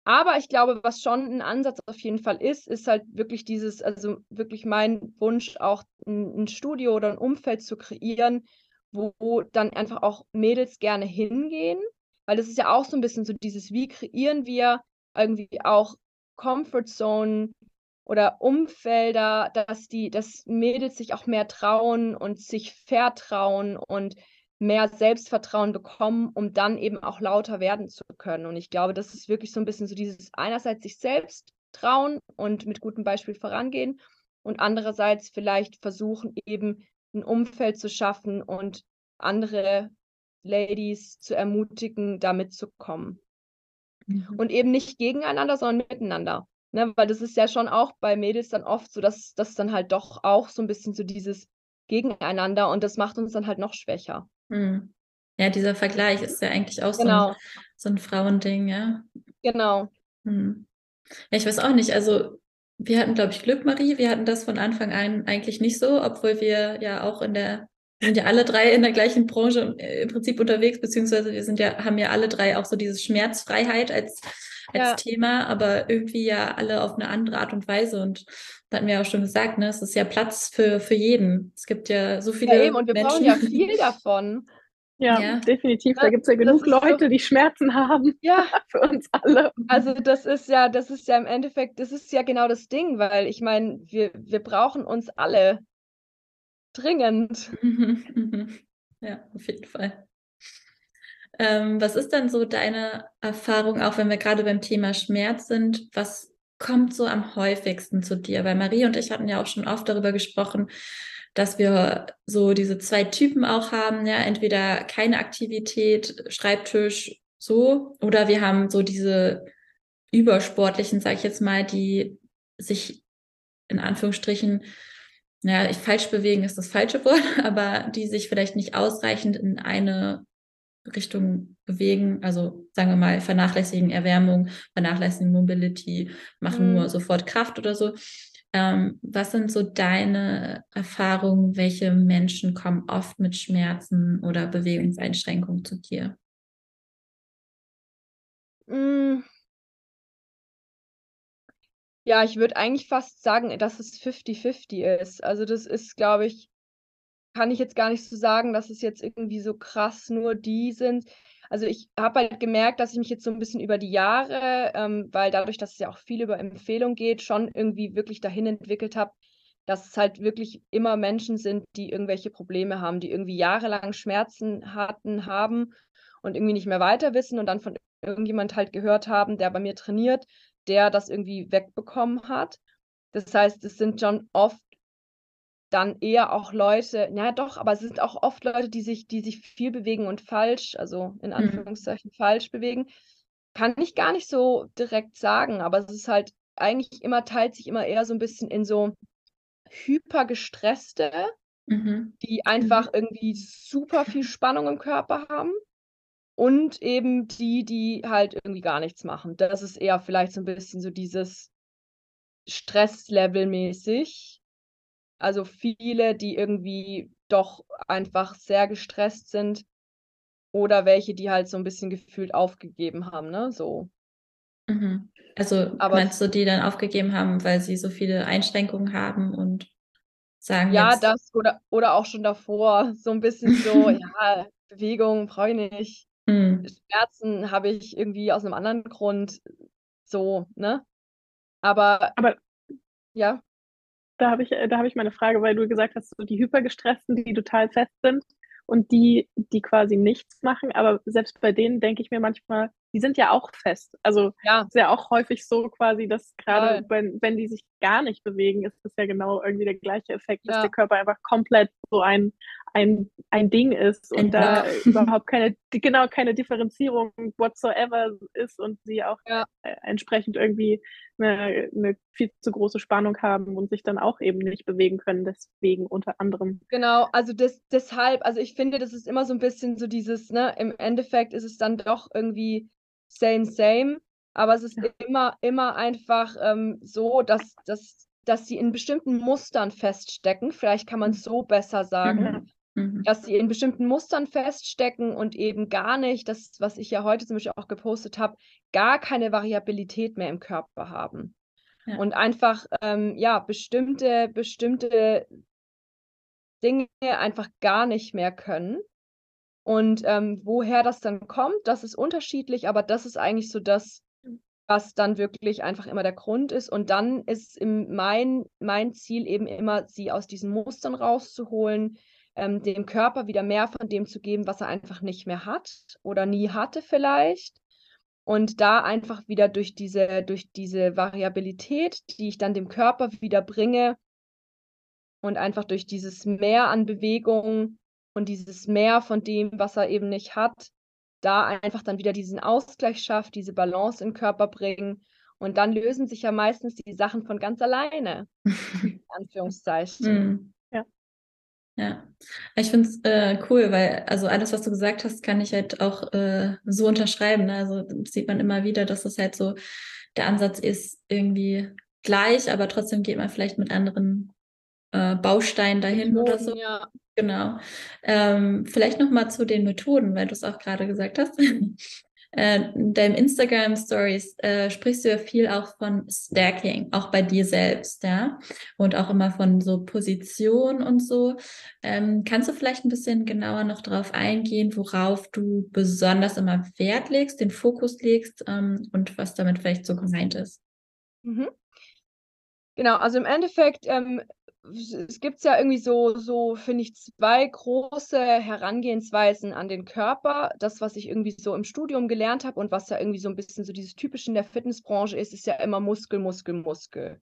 Aber ich glaube, was schon ein Ansatz auf jeden Fall ist, ist halt wirklich dieses, also wirklich mein Wunsch, auch ein, ein Studio oder ein Umfeld zu kreieren, wo dann einfach auch Mädels gerne hingehen, weil das ist ja auch so ein bisschen so dieses, wie kreieren wir irgendwie auch Comfort Zone oder Umfelder, dass die, dass Mädels sich auch mehr trauen und sich vertrauen und mehr Selbstvertrauen bekommen, um dann eben auch lauter werden zu können. Und ich glaube, das ist wirklich so ein bisschen so dieses einerseits sich selbst trauen und mit gutem Beispiel vorangehen und andererseits vielleicht versuchen eben ein Umfeld zu schaffen und andere Ladies zu ermutigen, da mitzukommen. Mhm. Und eben nicht gegeneinander, sondern miteinander. Ne? Weil das ist ja schon auch bei Mädels dann oft so, dass das dann halt doch auch so ein bisschen so dieses Gegeneinander und das macht uns dann halt noch schwächer. Mhm. Ja, dieser Vergleich ist ja eigentlich auch genau. so, ein, so ein Frauending, ja. Genau. Hm. Ja, ich weiß auch nicht. Also wir hatten, glaube ich, Glück, Marie. Wir hatten das von Anfang an eigentlich nicht so, obwohl wir ja auch in der, wir sind ja alle drei in der gleichen Branche äh, im Prinzip unterwegs, beziehungsweise wir sind ja, haben ja alle drei auch so diese Schmerzfreiheit als, als ja. Thema, aber irgendwie ja alle auf eine andere Art und Weise. Und da hatten wir ja auch schon gesagt, ne, es ist ja Platz für, für jeden. Es gibt ja so viele. Ja, eben, und wir Menschen. brauchen ja viel davon. Ja, ja, definitiv. Da gibt es ja genug Leute, so, die Schmerzen haben. Ja. Für uns alle. Also das ist ja, das ist ja im Endeffekt, das ist ja genau das Ding, weil ich meine, wir, wir brauchen uns alle dringend. ja, auf jeden Fall. Ähm, was ist dann so deine Erfahrung, auch wenn wir gerade beim Thema Schmerz sind? Was kommt so am häufigsten zu dir? Weil Marie und ich hatten ja auch schon oft darüber gesprochen, dass wir so diese zwei Typen auch haben, ja, entweder keine Aktivität, Schreibtisch, so, oder wir haben so diese übersportlichen, sage ich jetzt mal, die sich in Anführungsstrichen, naja, ich falsch bewegen ist das falsche Wort, aber die sich vielleicht nicht ausreichend in eine Richtung bewegen, also sagen wir mal, vernachlässigen Erwärmung, vernachlässigen Mobility, machen mhm. nur sofort Kraft oder so. Ähm, was sind so deine Erfahrungen? Welche Menschen kommen oft mit Schmerzen oder Bewegungseinschränkungen zu dir? Mm. Ja, ich würde eigentlich fast sagen, dass es 50-50 ist. Also das ist, glaube ich, kann ich jetzt gar nicht so sagen, dass es jetzt irgendwie so krass nur die sind. Also ich habe halt gemerkt, dass ich mich jetzt so ein bisschen über die Jahre, ähm, weil dadurch, dass es ja auch viel über Empfehlung geht, schon irgendwie wirklich dahin entwickelt habe, dass es halt wirklich immer Menschen sind, die irgendwelche Probleme haben, die irgendwie jahrelang Schmerzen hatten, haben und irgendwie nicht mehr weiter wissen und dann von irgendjemand halt gehört haben, der bei mir trainiert, der das irgendwie wegbekommen hat. Das heißt, es sind schon oft dann eher auch Leute, ja doch, aber es sind auch oft Leute, die sich, die sich viel bewegen und falsch, also in mhm. Anführungszeichen mhm. falsch bewegen. Kann ich gar nicht so direkt sagen, aber es ist halt eigentlich immer, teilt sich immer eher so ein bisschen in so hypergestresste, mhm. die einfach mhm. irgendwie super viel Spannung im Körper haben. Und eben die, die halt irgendwie gar nichts machen. Das ist eher vielleicht so ein bisschen so dieses Stresslevel mäßig also viele, die irgendwie doch einfach sehr gestresst sind oder welche, die halt so ein bisschen gefühlt aufgegeben haben, ne? So. Mhm. Also Aber meinst du, die dann aufgegeben haben, weil sie so viele Einschränkungen haben und sagen Ja, jetzt... das oder, oder auch schon davor, so ein bisschen so, ja, Bewegung brauche ich nicht. Mhm. Schmerzen habe ich irgendwie aus einem anderen Grund, so, ne? Aber, Aber ja da habe ich, äh, da habe ich meine Frage, weil du gesagt hast, so die Hypergestressten, die total fest sind und die, die quasi nichts machen. Aber selbst bei denen denke ich mir manchmal, die sind ja auch fest. Also ja. ist ja auch häufig so quasi, dass gerade wenn, wenn die sich gar nicht bewegen, ist das ja genau irgendwie der gleiche Effekt, dass ja. der Körper einfach komplett so ein, ein, ein Ding ist und da überhaupt keine, genau keine Differenzierung whatsoever ist und sie auch ja. Äh, entsprechend irgendwie eine, eine viel zu große Spannung haben und sich dann auch eben nicht bewegen können, deswegen unter anderem. Genau, also das, deshalb, also ich finde, das ist immer so ein bisschen so dieses, ne, im Endeffekt ist es dann doch irgendwie same, same, aber es ist ja. immer, immer einfach ähm, so, dass, dass, dass sie in bestimmten Mustern feststecken, vielleicht kann man es so besser sagen, mhm. Mhm. dass sie in bestimmten Mustern feststecken und eben gar nicht, das, was ich ja heute zum Beispiel auch gepostet habe, gar keine Variabilität mehr im Körper haben. Ja. Und einfach, ähm, ja, bestimmte, bestimmte Dinge einfach gar nicht mehr können. Und ähm, woher das dann kommt, das ist unterschiedlich, aber das ist eigentlich so das, was dann wirklich einfach immer der Grund ist. Und dann ist im, mein, mein Ziel eben immer, sie aus diesen Mustern rauszuholen, ähm, dem Körper wieder mehr von dem zu geben, was er einfach nicht mehr hat oder nie hatte vielleicht. Und da einfach wieder durch diese, durch diese Variabilität, die ich dann dem Körper wieder bringe und einfach durch dieses Mehr an Bewegung und dieses Mehr von dem, was er eben nicht hat, da einfach dann wieder diesen Ausgleich schafft, diese Balance im Körper bringen. Und dann lösen sich ja meistens die Sachen von ganz alleine. in Anführungszeichen. Mm. Ja. Ja, ich finde es äh, cool, weil also alles, was du gesagt hast, kann ich halt auch äh, so unterschreiben. Ne? Also sieht man immer wieder, dass es halt so der Ansatz ist irgendwie gleich, aber trotzdem geht man vielleicht mit anderen äh, Bausteinen dahin Methoden, oder so. Ja. Genau. Ähm, vielleicht noch mal zu den Methoden, weil du es auch gerade gesagt hast. äh, in deinem Instagram Stories äh, sprichst du ja viel auch von Stacking, auch bei dir selbst, ja, und auch immer von so Position und so. Ähm, kannst du vielleicht ein bisschen genauer noch darauf eingehen, worauf du besonders immer Wert legst, den Fokus legst ähm, und was damit vielleicht so gemeint ist? Mhm. Genau, also im Endeffekt ähm, es gibt ja irgendwie so, so finde ich, zwei große Herangehensweisen an den Körper. Das, was ich irgendwie so im Studium gelernt habe und was ja irgendwie so ein bisschen so dieses Typische in der Fitnessbranche ist, ist ja immer Muskel, Muskel, Muskel.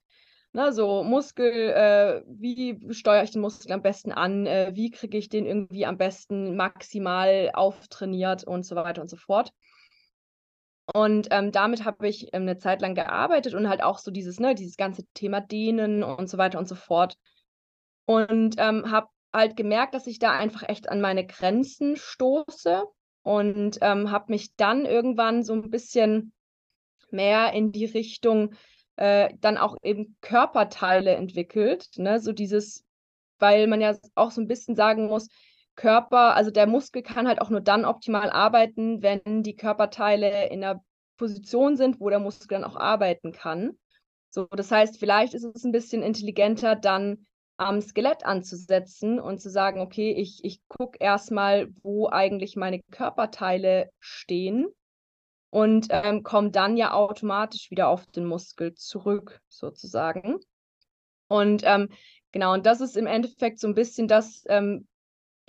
Ne, so Muskel, äh, wie steuere ich den Muskel am besten an? Äh, wie kriege ich den irgendwie am besten maximal auftrainiert und so weiter und so fort. Und ähm, damit habe ich ähm, eine Zeit lang gearbeitet und halt auch so dieses, ne, dieses ganze Thema Dehnen und so weiter und so fort. Und ähm, habe halt gemerkt, dass ich da einfach echt an meine Grenzen stoße und ähm, habe mich dann irgendwann so ein bisschen mehr in die Richtung äh, dann auch eben Körperteile entwickelt. Ne? So dieses, weil man ja auch so ein bisschen sagen muss, Körper, also der Muskel kann halt auch nur dann optimal arbeiten, wenn die Körperteile in einer Position sind, wo der Muskel dann auch arbeiten kann. So, das heißt, vielleicht ist es ein bisschen intelligenter, dann am Skelett anzusetzen und zu sagen, okay, ich, ich gucke erstmal, wo eigentlich meine Körperteile stehen und ähm, komme dann ja automatisch wieder auf den Muskel zurück, sozusagen. Und ähm, genau, und das ist im Endeffekt so ein bisschen das, ähm,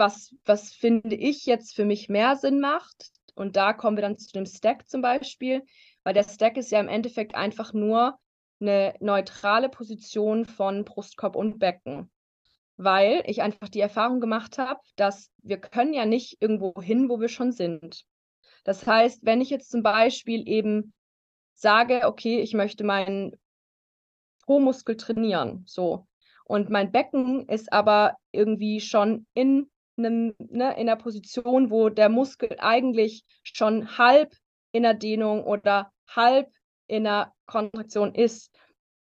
was, was finde ich jetzt für mich mehr Sinn macht. Und da kommen wir dann zu dem Stack zum Beispiel, weil der Stack ist ja im Endeffekt einfach nur eine neutrale Position von Brustkorb und Becken. Weil ich einfach die Erfahrung gemacht habe, dass wir können ja nicht irgendwo hin, wo wir schon sind. Das heißt, wenn ich jetzt zum Beispiel eben sage, okay, ich möchte meinen Po-Muskel trainieren, so, und mein Becken ist aber irgendwie schon in einem, ne, in einer Position, wo der Muskel eigentlich schon halb in der Dehnung oder halb in der Kontraktion ist,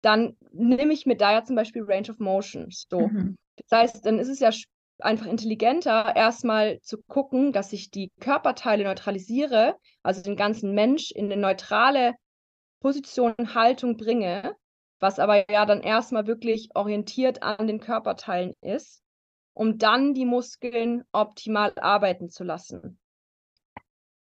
dann nehme ich mir da ja zum Beispiel Range of Motion. So. Mhm. Das heißt, dann ist es ja einfach intelligenter, erstmal zu gucken, dass ich die Körperteile neutralisiere, also den ganzen Mensch in eine neutrale Position, Haltung bringe, was aber ja dann erstmal wirklich orientiert an den Körperteilen ist, um dann die Muskeln optimal arbeiten zu lassen.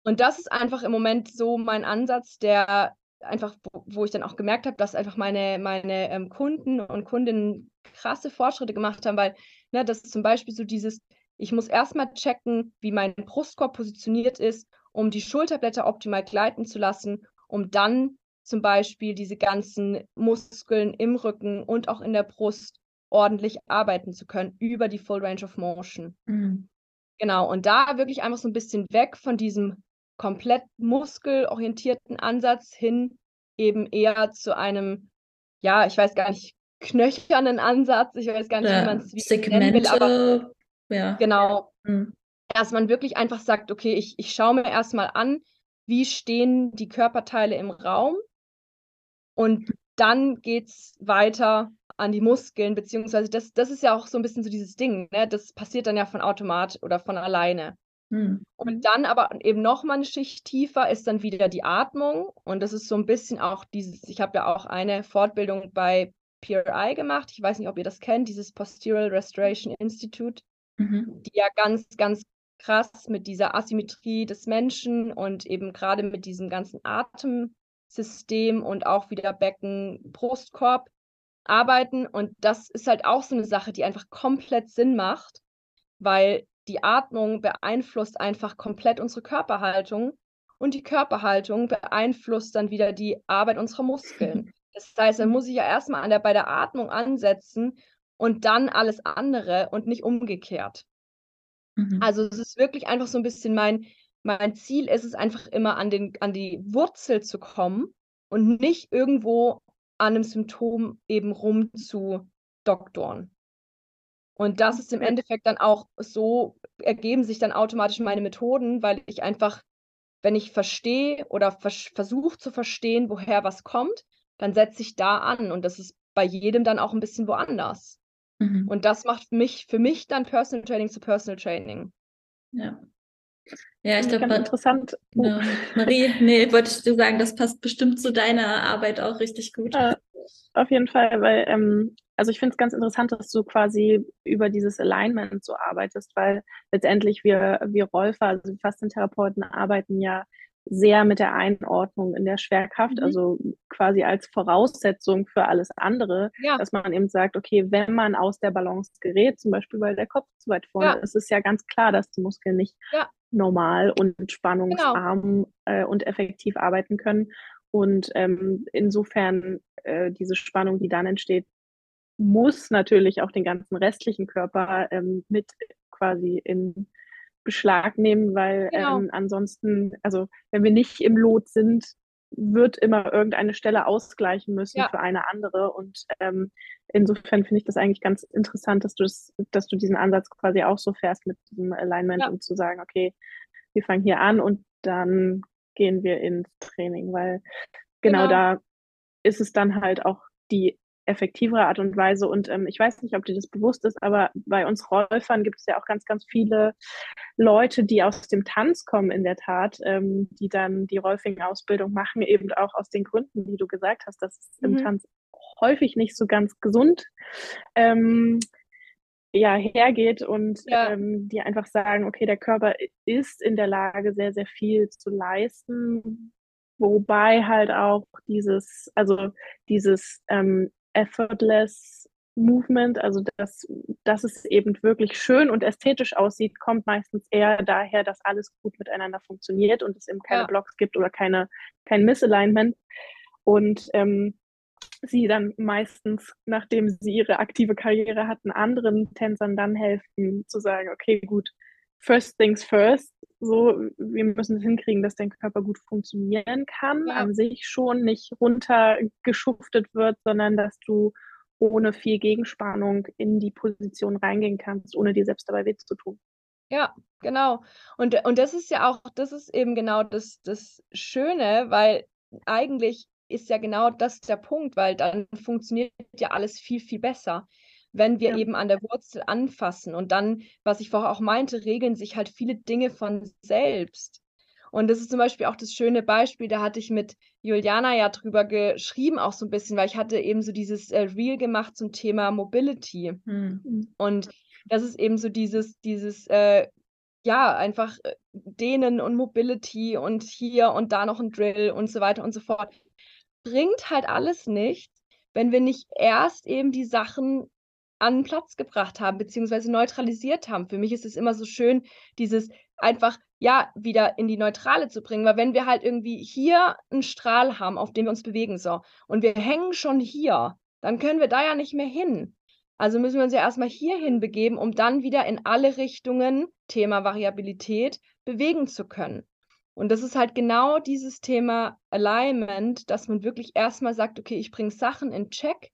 Und das ist einfach im Moment so mein Ansatz, der einfach, wo, ich dann auch gemerkt habe, dass einfach meine, meine ähm, Kunden und Kundinnen krasse Fortschritte gemacht haben, weil ne, das ist zum Beispiel so dieses, ich muss erstmal checken, wie mein Brustkorb positioniert ist, um die Schulterblätter optimal gleiten zu lassen, um dann zum Beispiel diese ganzen Muskeln im Rücken und auch in der Brust ordentlich arbeiten zu können über die Full Range of Motion. Mhm. Genau, und da wirklich einfach so ein bisschen weg von diesem komplett muskelorientierten Ansatz hin eben eher zu einem, ja, ich weiß gar nicht, knöchernen Ansatz. Ich weiß gar nicht, ja, wie man es nennen will, aber ja. genau. Mhm. Dass man wirklich einfach sagt, okay, ich, ich schaue mir erstmal an, wie stehen die Körperteile im Raum und dann geht es weiter an die Muskeln, beziehungsweise das, das ist ja auch so ein bisschen so dieses Ding, ne? Das passiert dann ja von Automat oder von alleine. Hm. Und dann aber eben noch mal eine Schicht tiefer ist dann wieder die Atmung. Und das ist so ein bisschen auch dieses, ich habe ja auch eine Fortbildung bei PRI gemacht. Ich weiß nicht, ob ihr das kennt, dieses Postural Restoration Institute, mhm. die ja ganz, ganz krass mit dieser Asymmetrie des Menschen und eben gerade mit diesem ganzen Atemsystem und auch wieder Becken, Brustkorb arbeiten. Und das ist halt auch so eine Sache, die einfach komplett Sinn macht, weil die Atmung beeinflusst einfach komplett unsere Körperhaltung und die Körperhaltung beeinflusst dann wieder die Arbeit unserer Muskeln. Das heißt, dann muss ich ja erstmal an der, bei der Atmung ansetzen und dann alles andere und nicht umgekehrt. Mhm. Also es ist wirklich einfach so ein bisschen mein, mein Ziel ist es einfach immer an, den, an die Wurzel zu kommen und nicht irgendwo an einem Symptom eben rumzudoktoren. Und das ist im Endeffekt dann auch so, ergeben sich dann automatisch meine Methoden, weil ich einfach, wenn ich verstehe oder vers versuche zu verstehen, woher was kommt, dann setze ich da an. Und das ist bei jedem dann auch ein bisschen woanders. Mhm. Und das macht mich, für mich dann Personal Training zu Personal Training. Ja. Ja, ich glaube, interessant. Oh. Ja. Marie, nee, wollte ich dir sagen, das passt bestimmt zu deiner Arbeit auch richtig gut. Äh, auf jeden Fall, weil, ähm, also ich finde es ganz interessant, dass du quasi über dieses Alignment so arbeitest, weil letztendlich wir, wir Rolfer, also die Faszientherapeuten, arbeiten ja sehr mit der Einordnung in der Schwerkraft, mhm. also quasi als Voraussetzung für alles andere, ja. dass man eben sagt, okay, wenn man aus der Balance gerät, zum Beispiel weil der Kopf zu weit vorne ja. ist, ist ja ganz klar, dass die Muskeln nicht ja. Normal und spannungsarm genau. äh, und effektiv arbeiten können. Und ähm, insofern äh, diese Spannung, die dann entsteht, muss natürlich auch den ganzen restlichen Körper ähm, mit quasi in Beschlag nehmen, weil genau. ähm, ansonsten, also wenn wir nicht im Lot sind, wird immer irgendeine Stelle ausgleichen müssen ja. für eine andere. Und ähm, insofern finde ich das eigentlich ganz interessant, dass du das, dass du diesen Ansatz quasi auch so fährst mit diesem Alignment ja. und zu sagen, okay, wir fangen hier an und dann gehen wir ins Training, weil genau, genau. da ist es dann halt auch die effektivere Art und Weise. Und ähm, ich weiß nicht, ob dir das bewusst ist, aber bei uns Räufern gibt es ja auch ganz, ganz viele Leute, die aus dem Tanz kommen, in der Tat, ähm, die dann die Rolfing-Ausbildung machen, eben auch aus den Gründen, die du gesagt hast, dass es mhm. im Tanz häufig nicht so ganz gesund ähm, ja, hergeht und ja. Ähm, die einfach sagen, okay, der Körper ist in der Lage, sehr, sehr viel zu leisten, wobei halt auch dieses, also dieses ähm, effortless Movement, also dass, dass es eben wirklich schön und ästhetisch aussieht, kommt meistens eher daher, dass alles gut miteinander funktioniert und es eben keine ja. Blocks gibt oder keine, kein Misalignment. Und ähm, sie dann meistens, nachdem sie ihre aktive Karriere hatten, anderen Tänzern dann helfen, zu sagen, okay, gut, first things first, so, wir müssen es hinkriegen, dass dein Körper gut funktionieren kann, ja. an sich schon nicht runtergeschuftet wird, sondern dass du ohne viel Gegenspannung in die Position reingehen kannst, ohne dir selbst dabei weh zu tun. Ja, genau. Und, und das ist ja auch, das ist eben genau das, das Schöne, weil eigentlich ist ja genau das der Punkt, weil dann funktioniert ja alles viel, viel besser wenn wir ja. eben an der Wurzel anfassen. Und dann, was ich vorher auch meinte, regeln sich halt viele Dinge von selbst. Und das ist zum Beispiel auch das schöne Beispiel, da hatte ich mit Juliana ja drüber geschrieben, auch so ein bisschen, weil ich hatte eben so dieses äh, Reel gemacht zum Thema Mobility. Hm. Und das ist eben so dieses, dieses, äh, ja, einfach äh, Dehnen und Mobility und hier und da noch ein Drill und so weiter und so fort. Bringt halt alles nichts, wenn wir nicht erst eben die Sachen an Platz gebracht haben, beziehungsweise neutralisiert haben. Für mich ist es immer so schön, dieses einfach, ja, wieder in die Neutrale zu bringen, weil wenn wir halt irgendwie hier einen Strahl haben, auf dem wir uns bewegen, so, und wir hängen schon hier, dann können wir da ja nicht mehr hin. Also müssen wir uns ja erstmal hierhin begeben, um dann wieder in alle Richtungen, Thema Variabilität, bewegen zu können. Und das ist halt genau dieses Thema Alignment, dass man wirklich erstmal sagt, okay, ich bringe Sachen in Check,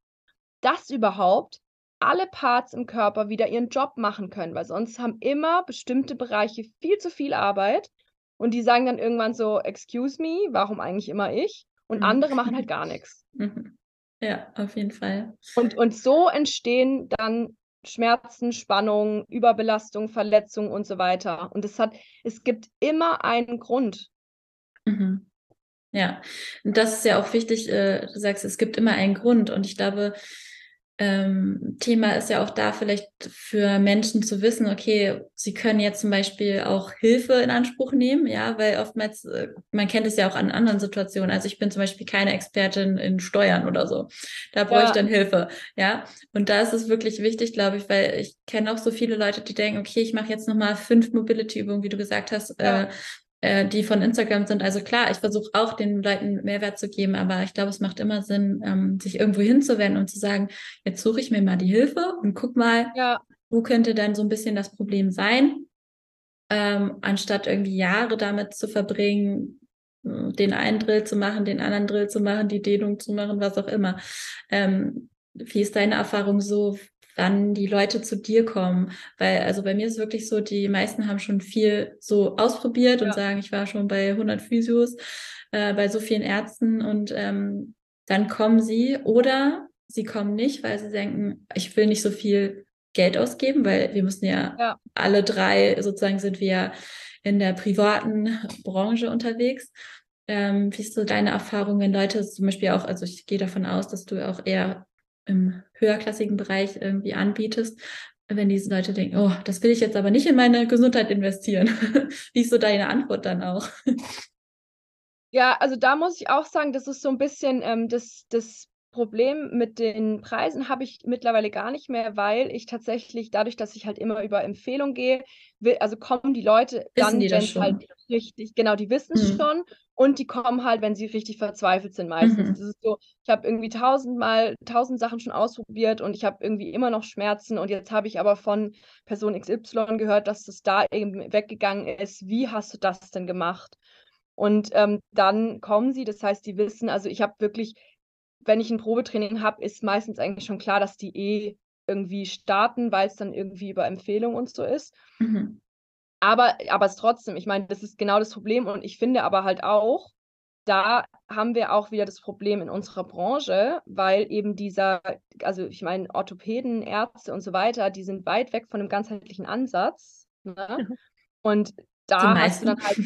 dass überhaupt alle Parts im Körper wieder ihren Job machen können, weil sonst haben immer bestimmte Bereiche viel zu viel Arbeit und die sagen dann irgendwann so, excuse me, warum eigentlich immer ich? Und mhm. andere machen halt gar nichts. Mhm. Ja, auf jeden Fall. Und, und so entstehen dann Schmerzen, Spannungen, Überbelastung, Verletzungen und so weiter. Und es hat, es gibt immer einen Grund. Mhm. Ja, und das ist ja auch wichtig, äh, du sagst, es gibt immer einen Grund. Und ich glaube, ähm, Thema ist ja auch da vielleicht für Menschen zu wissen, okay, sie können jetzt zum Beispiel auch Hilfe in Anspruch nehmen, ja, weil oftmals, äh, man kennt es ja auch an anderen Situationen. Also ich bin zum Beispiel keine Expertin in Steuern oder so. Da brauche ja. ich dann Hilfe, ja. Und da ist es wirklich wichtig, glaube ich, weil ich kenne auch so viele Leute, die denken, okay, ich mache jetzt nochmal fünf Mobility-Übungen, wie du gesagt hast, ja. äh, äh, die von Instagram sind. Also klar, ich versuche auch den Leuten Mehrwert zu geben, aber ich glaube, es macht immer Sinn, ähm, sich irgendwo hinzuwenden und zu sagen, jetzt suche ich mir mal die Hilfe und guck mal, ja. wo könnte dann so ein bisschen das Problem sein. ähm, anstatt irgendwie Jahre damit zu verbringen, den einen Drill zu machen, den anderen Drill zu machen, die Dehnung zu machen, was auch immer. Ähm, wie ist deine Erfahrung so, wann die Leute zu dir kommen? Weil, also bei mir ist es wirklich so, die meisten haben schon viel so ausprobiert ja. und sagen, ich war schon bei 100 Physios, äh, bei so vielen Ärzten und ähm, dann kommen sie oder sie kommen nicht, weil sie denken, ich will nicht so viel Geld ausgeben, weil wir müssen ja, ja. alle drei sozusagen sind wir in der privaten Branche unterwegs. Ähm, wie ist so deine Erfahrung, wenn Leute zum Beispiel auch, also ich gehe davon aus, dass du auch eher im höherklassigen Bereich irgendwie anbietest, wenn diese Leute denken, oh, das will ich jetzt aber nicht in meine Gesundheit investieren. wie ist so deine Antwort dann auch? Ja, also da muss ich auch sagen, das ist so ein bisschen ähm, das, das Problem mit den Preisen habe ich mittlerweile gar nicht mehr, weil ich tatsächlich dadurch, dass ich halt immer über Empfehlung gehe, will, also kommen die Leute wissen dann, wenn es halt richtig, genau, die wissen es mhm. schon und die kommen halt, wenn sie richtig verzweifelt sind meistens. Mhm. Das ist so, ich habe irgendwie tausendmal, tausend Sachen schon ausprobiert und ich habe irgendwie immer noch Schmerzen und jetzt habe ich aber von Person XY gehört, dass das da eben weggegangen ist. Wie hast du das denn gemacht? Und ähm, dann kommen sie, das heißt, die wissen, also ich habe wirklich wenn ich ein Probetraining habe, ist meistens eigentlich schon klar, dass die eh irgendwie starten, weil es dann irgendwie über Empfehlung und so ist. Mhm. Aber, aber es trotzdem, ich meine, das ist genau das Problem und ich finde aber halt auch, da haben wir auch wieder das Problem in unserer Branche, weil eben dieser, also ich meine, Orthopäden, Ärzte und so weiter, die sind weit weg von einem ganzheitlichen Ansatz. Ne? Mhm. Und da hast du dann halt,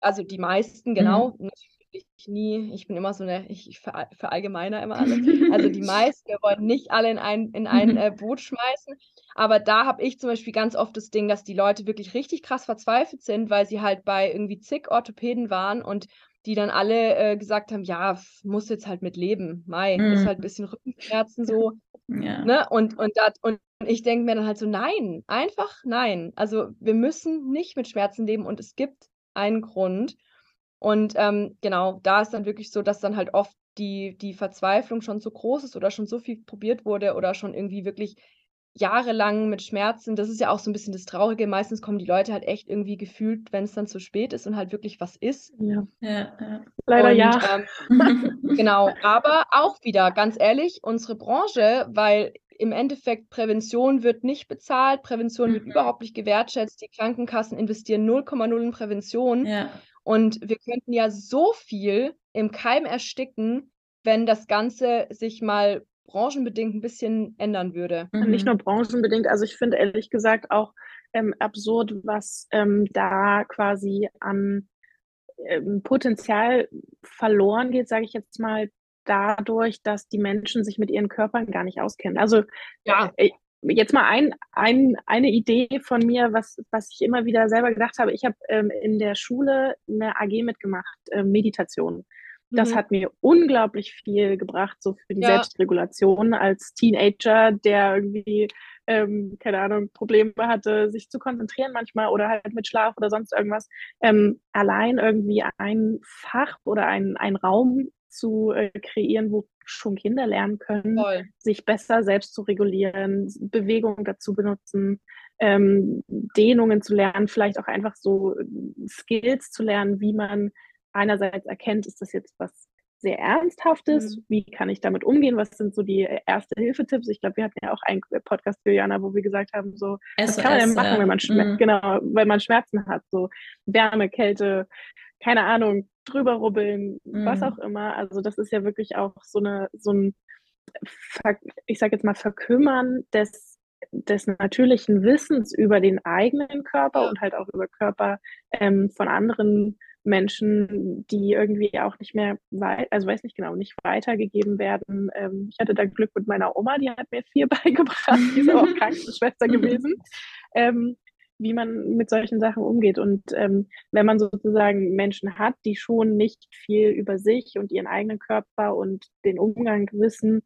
also die meisten, genau, mhm ich nie, ich bin immer so eine, ich, ich verallgemeiner immer alles. Also die meisten, wir wollen nicht alle in ein, in ein äh, Boot schmeißen. Aber da habe ich zum Beispiel ganz oft das Ding, dass die Leute wirklich richtig krass verzweifelt sind, weil sie halt bei irgendwie zig Orthopäden waren und die dann alle äh, gesagt haben, ja, muss jetzt halt mit leben. Mai, mm. ist mhm. halt ein bisschen Rückenschmerzen so. Ja. Ne? Und, und, dat, und ich denke mir dann halt so, nein, einfach nein. Also wir müssen nicht mit Schmerzen leben und es gibt einen Grund. Und ähm, genau, da ist dann wirklich so, dass dann halt oft die, die Verzweiflung schon so groß ist oder schon so viel probiert wurde oder schon irgendwie wirklich jahrelang mit Schmerzen. Das ist ja auch so ein bisschen das Traurige. Meistens kommen die Leute halt echt irgendwie gefühlt, wenn es dann zu spät ist und halt wirklich was ist. Ja, ja, ja. leider und, ja. Ähm, genau, aber auch wieder, ganz ehrlich, unsere Branche, weil im Endeffekt Prävention wird nicht bezahlt, Prävention mhm. wird überhaupt nicht gewertschätzt, die Krankenkassen investieren 0,0 in Prävention. Ja. Und wir könnten ja so viel im Keim ersticken, wenn das Ganze sich mal branchenbedingt ein bisschen ändern würde. Mhm. Nicht nur branchenbedingt, also ich finde ehrlich gesagt auch ähm, absurd, was ähm, da quasi an ähm, Potenzial verloren geht, sage ich jetzt mal, dadurch, dass die Menschen sich mit ihren Körpern gar nicht auskennen. Also ja. Äh, jetzt mal ein, ein, eine Idee von mir, was, was ich immer wieder selber gedacht habe. Ich habe ähm, in der Schule eine AG mitgemacht, äh, Meditation. Das mhm. hat mir unglaublich viel gebracht, so für die ja. Selbstregulation als Teenager, der irgendwie, ähm, keine Ahnung, Probleme hatte, sich zu konzentrieren manchmal oder halt mit Schlaf oder sonst irgendwas. Ähm, allein irgendwie ein Fach oder ein, ein Raum zu äh, kreieren, wo schon Kinder lernen können, Voll. sich besser selbst zu regulieren, Bewegung dazu benutzen, ähm, Dehnungen zu lernen, vielleicht auch einfach so äh, Skills zu lernen, wie man einerseits erkennt, ist das jetzt was sehr Ernsthaftes, mhm. wie kann ich damit umgehen, was sind so die äh, Erste-Hilfe-Tipps? Ich glaube, wir hatten ja auch einen Podcast, Juliana, wo wir gesagt haben, so, SOS, was kann man denn machen, wenn man, mhm. genau, wenn man Schmerzen hat, so Wärme, Kälte, keine Ahnung, drüber rubbeln, mhm. was auch immer. Also das ist ja wirklich auch so eine, so ein, ich sage jetzt mal, Verkümmern des, des natürlichen Wissens über den eigenen Körper und halt auch über Körper ähm, von anderen Menschen, die irgendwie auch nicht mehr, also weiß nicht genau, nicht weitergegeben werden. Ähm, ich hatte da Glück mit meiner Oma, die hat mir viel beigebracht, die ist auch Krankenschwester gewesen. Ähm, wie man mit solchen Sachen umgeht. Und ähm, wenn man sozusagen Menschen hat, die schon nicht viel über sich und ihren eigenen Körper und den Umgang wissen,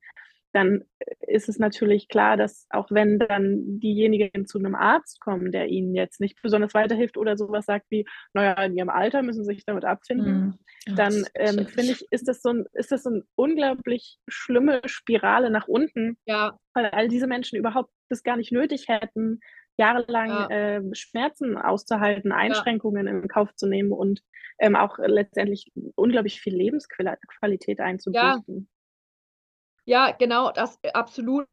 dann ist es natürlich klar, dass auch wenn dann diejenigen zu einem Arzt kommen, der ihnen jetzt nicht besonders weiterhilft oder sowas sagt wie, naja, in ihrem Alter müssen sie sich damit abfinden, mhm. dann ähm, finde ich, ist das, so ein, ist das so eine unglaublich schlimme Spirale nach unten, ja. weil all diese Menschen überhaupt das gar nicht nötig hätten, jahrelang ja. äh, Schmerzen auszuhalten, Einschränkungen ja. in Kauf zu nehmen und ähm, auch letztendlich unglaublich viel Lebensqualität einzubüßen. Ja. ja, genau, das absolut.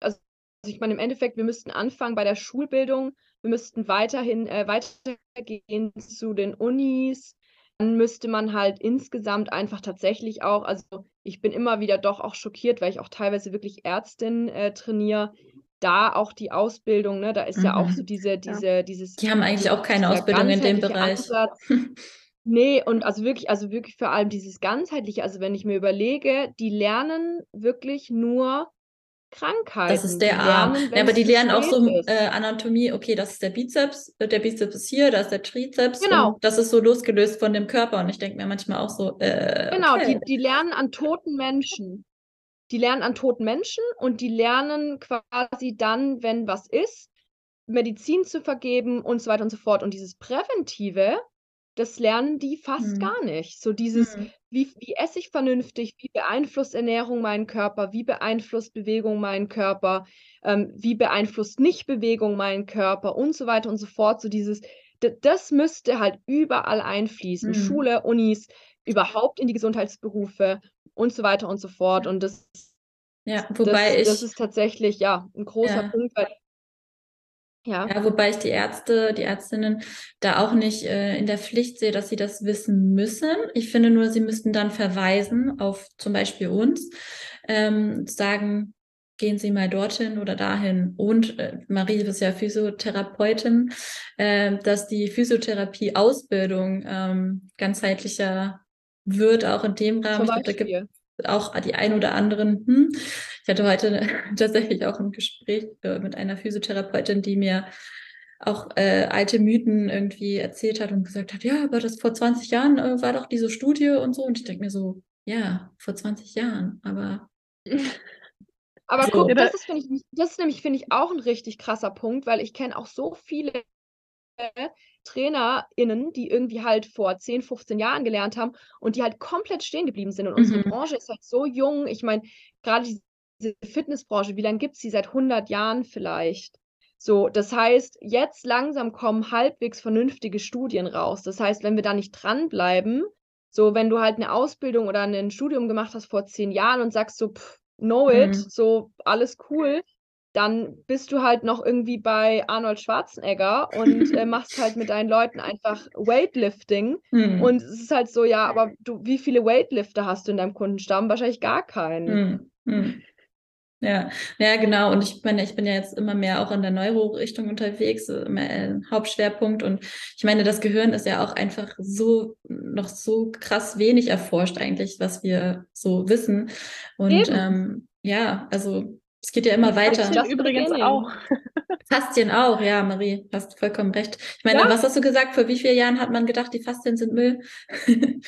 Also ich meine, im Endeffekt, wir müssten anfangen bei der Schulbildung, wir müssten weiterhin äh, weitergehen zu den Unis, dann müsste man halt insgesamt einfach tatsächlich auch, also ich bin immer wieder doch auch schockiert, weil ich auch teilweise wirklich Ärztin äh, trainiere, da auch die Ausbildung, ne, da ist mhm. ja auch so mhm. diese, diese, ja. dieses. Die haben eigentlich auch keine Ausbildung in dem Bereich. nee, und also wirklich, also wirklich vor allem dieses ganzheitliche, also wenn ich mir überlege, die lernen wirklich nur Krankheiten. Das ist der Arm. Ja, aber die lernen auch so äh, Anatomie, okay, das ist der Bizeps, äh, der Bizeps ist hier, das ist der Trizeps. Genau. das ist so losgelöst von dem Körper. Und ich denke mir manchmal auch so, äh, Genau, okay. die, die lernen an toten Menschen. Die lernen an toten Menschen und die lernen quasi dann, wenn was ist, Medizin zu vergeben und so weiter und so fort. Und dieses Präventive, das lernen die fast mhm. gar nicht. So dieses, mhm. wie, wie esse ich vernünftig, wie beeinflusst Ernährung meinen Körper, wie beeinflusst Bewegung meinen Körper, ähm, wie beeinflusst Nichtbewegung meinen Körper und so weiter und so fort. So dieses, das müsste halt überall einfließen. Mhm. Schule, Unis, überhaupt in die Gesundheitsberufe und so weiter und so fort. Und das, ja, wobei das, ich, das ist tatsächlich ja ein großer ja. Punkt, weil ja. ja, wobei ich die Ärzte, die Ärztinnen da auch nicht äh, in der Pflicht sehe, dass sie das wissen müssen. Ich finde nur, sie müssten dann verweisen auf zum Beispiel uns, ähm, sagen, gehen Sie mal dorthin oder dahin. Und äh, Marie ist ja Physiotherapeutin, äh, dass die Physiotherapie-Ausbildung ähm, ganzheitlicher wird, auch in dem Rahmen. Ich glaube, da gibt auch die ein oder anderen. Hm. Ich hatte heute tatsächlich auch ein Gespräch äh, mit einer Physiotherapeutin, die mir auch äh, alte Mythen irgendwie erzählt hat und gesagt hat, ja, aber das vor 20 Jahren äh, war doch diese Studie und so. Und ich denke mir so, ja, vor 20 Jahren, aber. Aber so. guck, das ist, ich, das ist nämlich, finde ich, auch ein richtig krasser Punkt, weil ich kenne auch so viele TrainerInnen, die irgendwie halt vor 10, 15 Jahren gelernt haben und die halt komplett stehen geblieben sind. Und mhm. unsere Branche ist halt so jung. Ich meine, gerade diese Fitnessbranche, wie lange gibt es die? Seit 100 Jahren vielleicht. So, das heißt, jetzt langsam kommen halbwegs vernünftige Studien raus. Das heißt, wenn wir da nicht dranbleiben, so, wenn du halt eine Ausbildung oder ein Studium gemacht hast vor zehn Jahren und sagst so, pff, know it, mhm. so alles cool, dann bist du halt noch irgendwie bei Arnold Schwarzenegger und äh, machst halt mit deinen Leuten einfach Weightlifting. Mhm. Und es ist halt so, ja, aber du, wie viele Weightlifter hast du in deinem Kundenstamm? Wahrscheinlich gar keinen. Mhm. Mhm. Ja, ja, genau. Und ich meine, ich bin ja jetzt immer mehr auch in der Neuro-Richtung unterwegs, mein Hauptschwerpunkt. Und ich meine, das Gehirn ist ja auch einfach so, noch so krass wenig erforscht eigentlich, was wir so wissen. Und ähm, ja, also es geht ja immer weiter. Faszien übrigens auch. Faszien auch, ja, Marie, hast vollkommen recht. Ich meine, ja? was hast du gesagt? Vor wie vielen Jahren hat man gedacht, die Faszien sind Müll?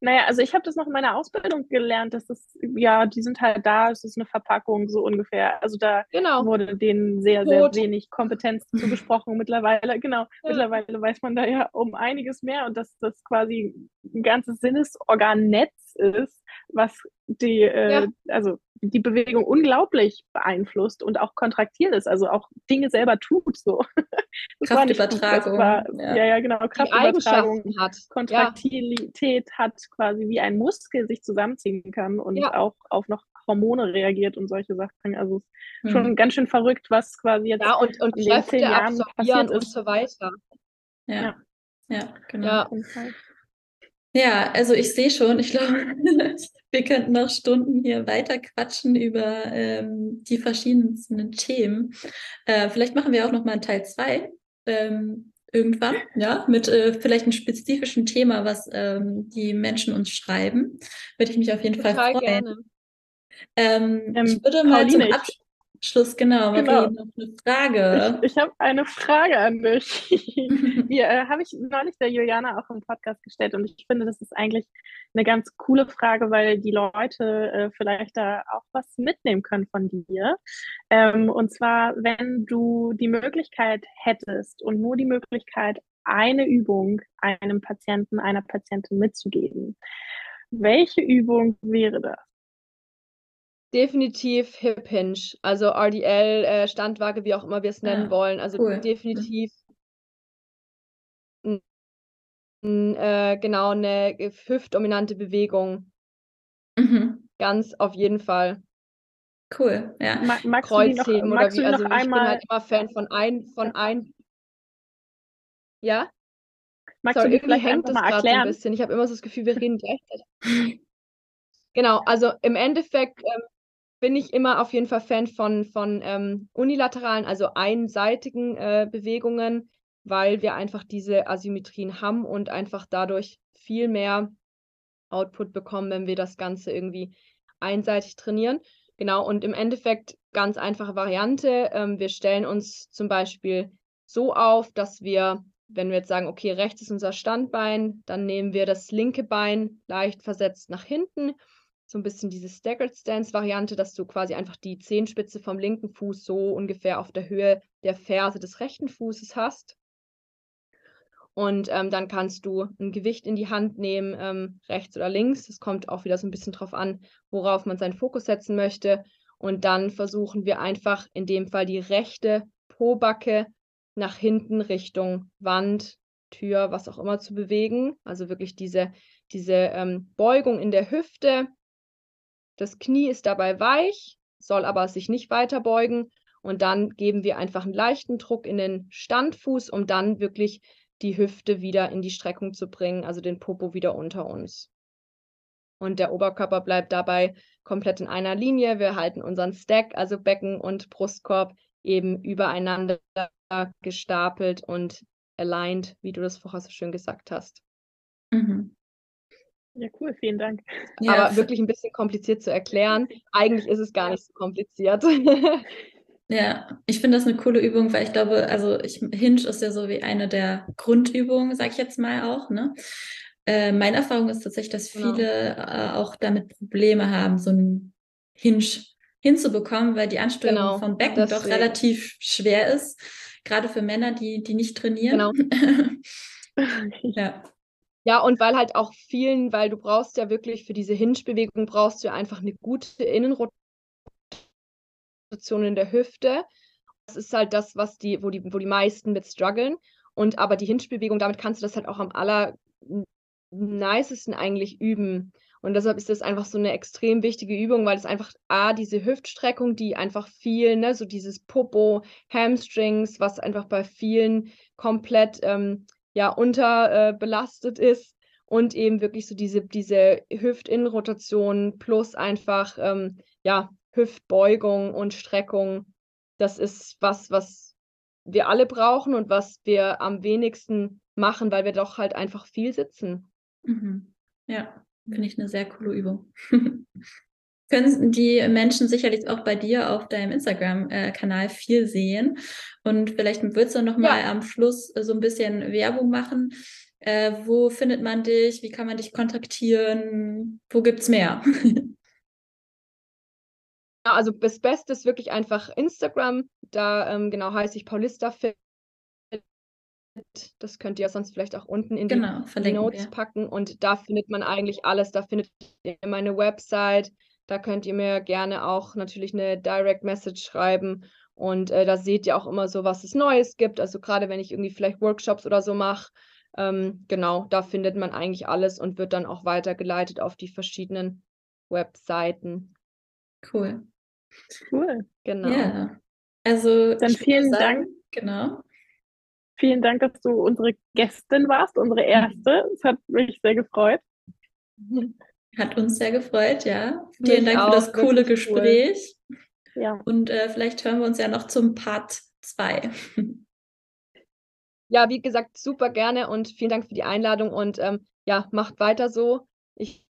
Naja, also ich habe das noch in meiner Ausbildung gelernt, dass das, ja, die sind halt da, es ist eine Verpackung, so ungefähr. Also da genau. wurde denen sehr, sehr wenig Kompetenz zugesprochen. mittlerweile, genau, ja. mittlerweile weiß man da ja um einiges mehr und dass das quasi ein ganzes Sinnesorgannetz ist, was die, äh, ja. also die Bewegung unglaublich beeinflusst und auch kontraktil ist, also auch Dinge selber tut. So. Kraftübertragung. War, ja. ja. ja, genau. Kraftübertragung hat. Kontraktilität ja. hat quasi wie ein Muskel sich zusammenziehen kann und ja. auch auf noch Hormone reagiert und solche Sachen. Also hm. schon ganz schön verrückt, was quasi jetzt ja, und, und in den zehn Jahren passiert ist. Und so weiter. Ja, ja, genau. Ja. Also ich sehe schon, ich glaube, wir könnten noch Stunden hier weiter quatschen über ähm, die verschiedensten Themen. Äh, vielleicht machen wir auch noch mal einen Teil zwei ähm, irgendwann, ja, mit äh, vielleicht einem spezifischen Thema, was ähm, die Menschen uns schreiben. Würde ich mich auf jeden Total Fall freuen. Gerne. Ähm, ähm, ich würde mal Pauline, zum Abschluss Schluss, genau. Marie, genau. noch eine Frage. Ich, ich habe eine Frage an dich. Die äh, habe ich neulich der Juliana auch im Podcast gestellt und ich finde, das ist eigentlich eine ganz coole Frage, weil die Leute äh, vielleicht da auch was mitnehmen können von dir. Ähm, und zwar, wenn du die Möglichkeit hättest und nur die Möglichkeit, eine Übung einem Patienten, einer Patientin mitzugeben, welche Übung wäre das? Definitiv Hip Hinge, also RDL, äh, Standwaage, wie auch immer wir es nennen Ah, wollen. Also cool. definitiv n- n- äh, genau eine hüftdominante Bewegung. Mhm. Ganz auf jeden Fall. Cool, ja. Ma magst du die noch, Kreuzheben oder wie, also ich bin einmal, halt immer Fan von ein, von ein. Ja? magst Sorry, du irgendwie hängt mal gerade so ein erklären? bisschen. Ich habe immer so das Gefühl, wir reden gleichzeitig. Genau, also im Endeffekt ähm, bin ich immer auf jeden Fall Fan von, von ähm, unilateralen, also einseitigen äh, Bewegungen, weil wir einfach diese Asymmetrien haben und einfach dadurch viel mehr Output bekommen, wenn wir das Ganze irgendwie einseitig trainieren. Genau, und im Endeffekt ganz einfache Variante. Ähm, wir stellen uns zum Beispiel so auf, dass wir, wenn wir jetzt sagen, okay, rechts ist unser Standbein, dann nehmen wir das linke Bein leicht versetzt nach hinten. So ein bisschen diese Staggered Stance Variante, dass du quasi einfach die Zehenspitze vom linken Fuß so ungefähr auf der Höhe der Ferse des rechten Fußes hast. Und ähm, dann kannst du ein Gewicht in die Hand nehmen, ähm, rechts oder links. Es kommt auch wieder so ein bisschen drauf an, worauf man seinen Fokus setzen möchte. Und dann versuchen wir einfach in dem Fall die rechte Pobacke nach hinten Richtung Wand, Tür, was auch immer zu bewegen. Also wirklich diese, diese ähm, Beugung in der Hüfte. Das Knie ist dabei weich, soll aber sich nicht weiter beugen. Und dann geben wir einfach einen leichten Druck in den Standfuß, um dann wirklich die Hüfte wieder in die Streckung zu bringen, also den Popo wieder unter uns. Und der Oberkörper bleibt dabei komplett in einer Linie. Wir halten unseren Stack, also Becken und Brustkorb, eben übereinander gestapelt und aligned, wie du das vorher so schön gesagt hast. Mhm. Ja, cool, vielen Dank. Ja, Aber wirklich ein bisschen kompliziert zu erklären. Eigentlich ist es gar nicht so kompliziert. Ja, ich finde das eine coole Übung, weil ich glaube, also ich, Hinge ist ja so wie eine der Grundübungen, sag ich jetzt mal auch, ne? Äh, meine Erfahrung ist tatsächlich, dass Genau. viele äh, auch damit Probleme haben, so ein Hinge hinzubekommen, weil die Ansteuerung Genau, vom Becken doch deswegen. relativ schwer ist, gerade für Männer, die, die nicht trainieren. Ja, Ja, und weil halt auch vielen, weil du brauchst ja wirklich für diese Hinge-Bewegung brauchst du einfach eine gute Innenrotation in der Hüfte. Das ist halt das, was die, wo die, wo die meisten mit strugglen. Und aber die Hinge-Bewegung, damit kannst du das halt auch am aller nicesten eigentlich üben. Und deshalb ist das einfach so eine extrem wichtige Übung, weil es einfach A, diese Hüftstreckung, die einfach viel, ne, so dieses Popo, Hamstrings, was einfach bei vielen komplett ähm, ja unterbelastet äh, ist und eben wirklich so diese, diese Hüftinnenrotation plus einfach ähm, ja, Hüftbeugung und Streckung. Das ist was, was wir alle brauchen und was wir am wenigsten machen, weil wir doch halt einfach viel sitzen. mhm. Ja, finde ich eine sehr coole Übung. Können die Menschen sicherlich auch bei dir auf deinem Instagram-Kanal viel sehen. Und vielleicht würdest du noch mal am Schluss so ein bisschen Werbung machen. Äh, wo findet man dich? Wie kann man dich kontaktieren? Wo gibt's mehr? Ja, also das Beste ist wirklich einfach Instagram. Da ähm, genau heiße ich Paulista Fit. Das könnt ihr sonst vielleicht auch unten in die genau, verlinken Notes wir. packen und da findet man eigentlich alles. Da findet ihr meine Website. Da könnt ihr mir gerne auch natürlich eine Direct Message schreiben. Und äh, da seht ihr auch immer so, was es Neues gibt. Also gerade wenn ich irgendwie vielleicht Workshops oder so mache. Ähm, genau, da findet man eigentlich alles und wird dann auch weitergeleitet auf die verschiedenen Webseiten. Cool. Cool. Genau. Ja. Also Dann vielen sagen, Dank. Genau. Vielen Dank, dass du unsere Gästin warst, unsere erste. Es hat mich sehr gefreut. Hat uns sehr gefreut, ja. Mich Vielen Dank für das auch, coole wirklich cool. Gespräch. Ja, Und äh, vielleicht hören wir uns ja noch zum Part 2. Ja, wie gesagt, super gerne und vielen Dank für die Einladung und ähm, ja, macht weiter so. Ich,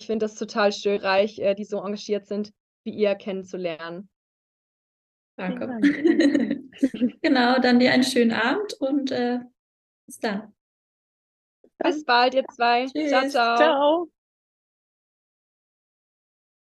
ich finde das total schön, reich, äh, die so engagiert sind, wie ihr kennenzulernen. Danke. Vielen genau, dann dir einen schönen Abend und äh, bis dann. Bis bald, ihr zwei. Ciao, Tschüss. ciao. ciao.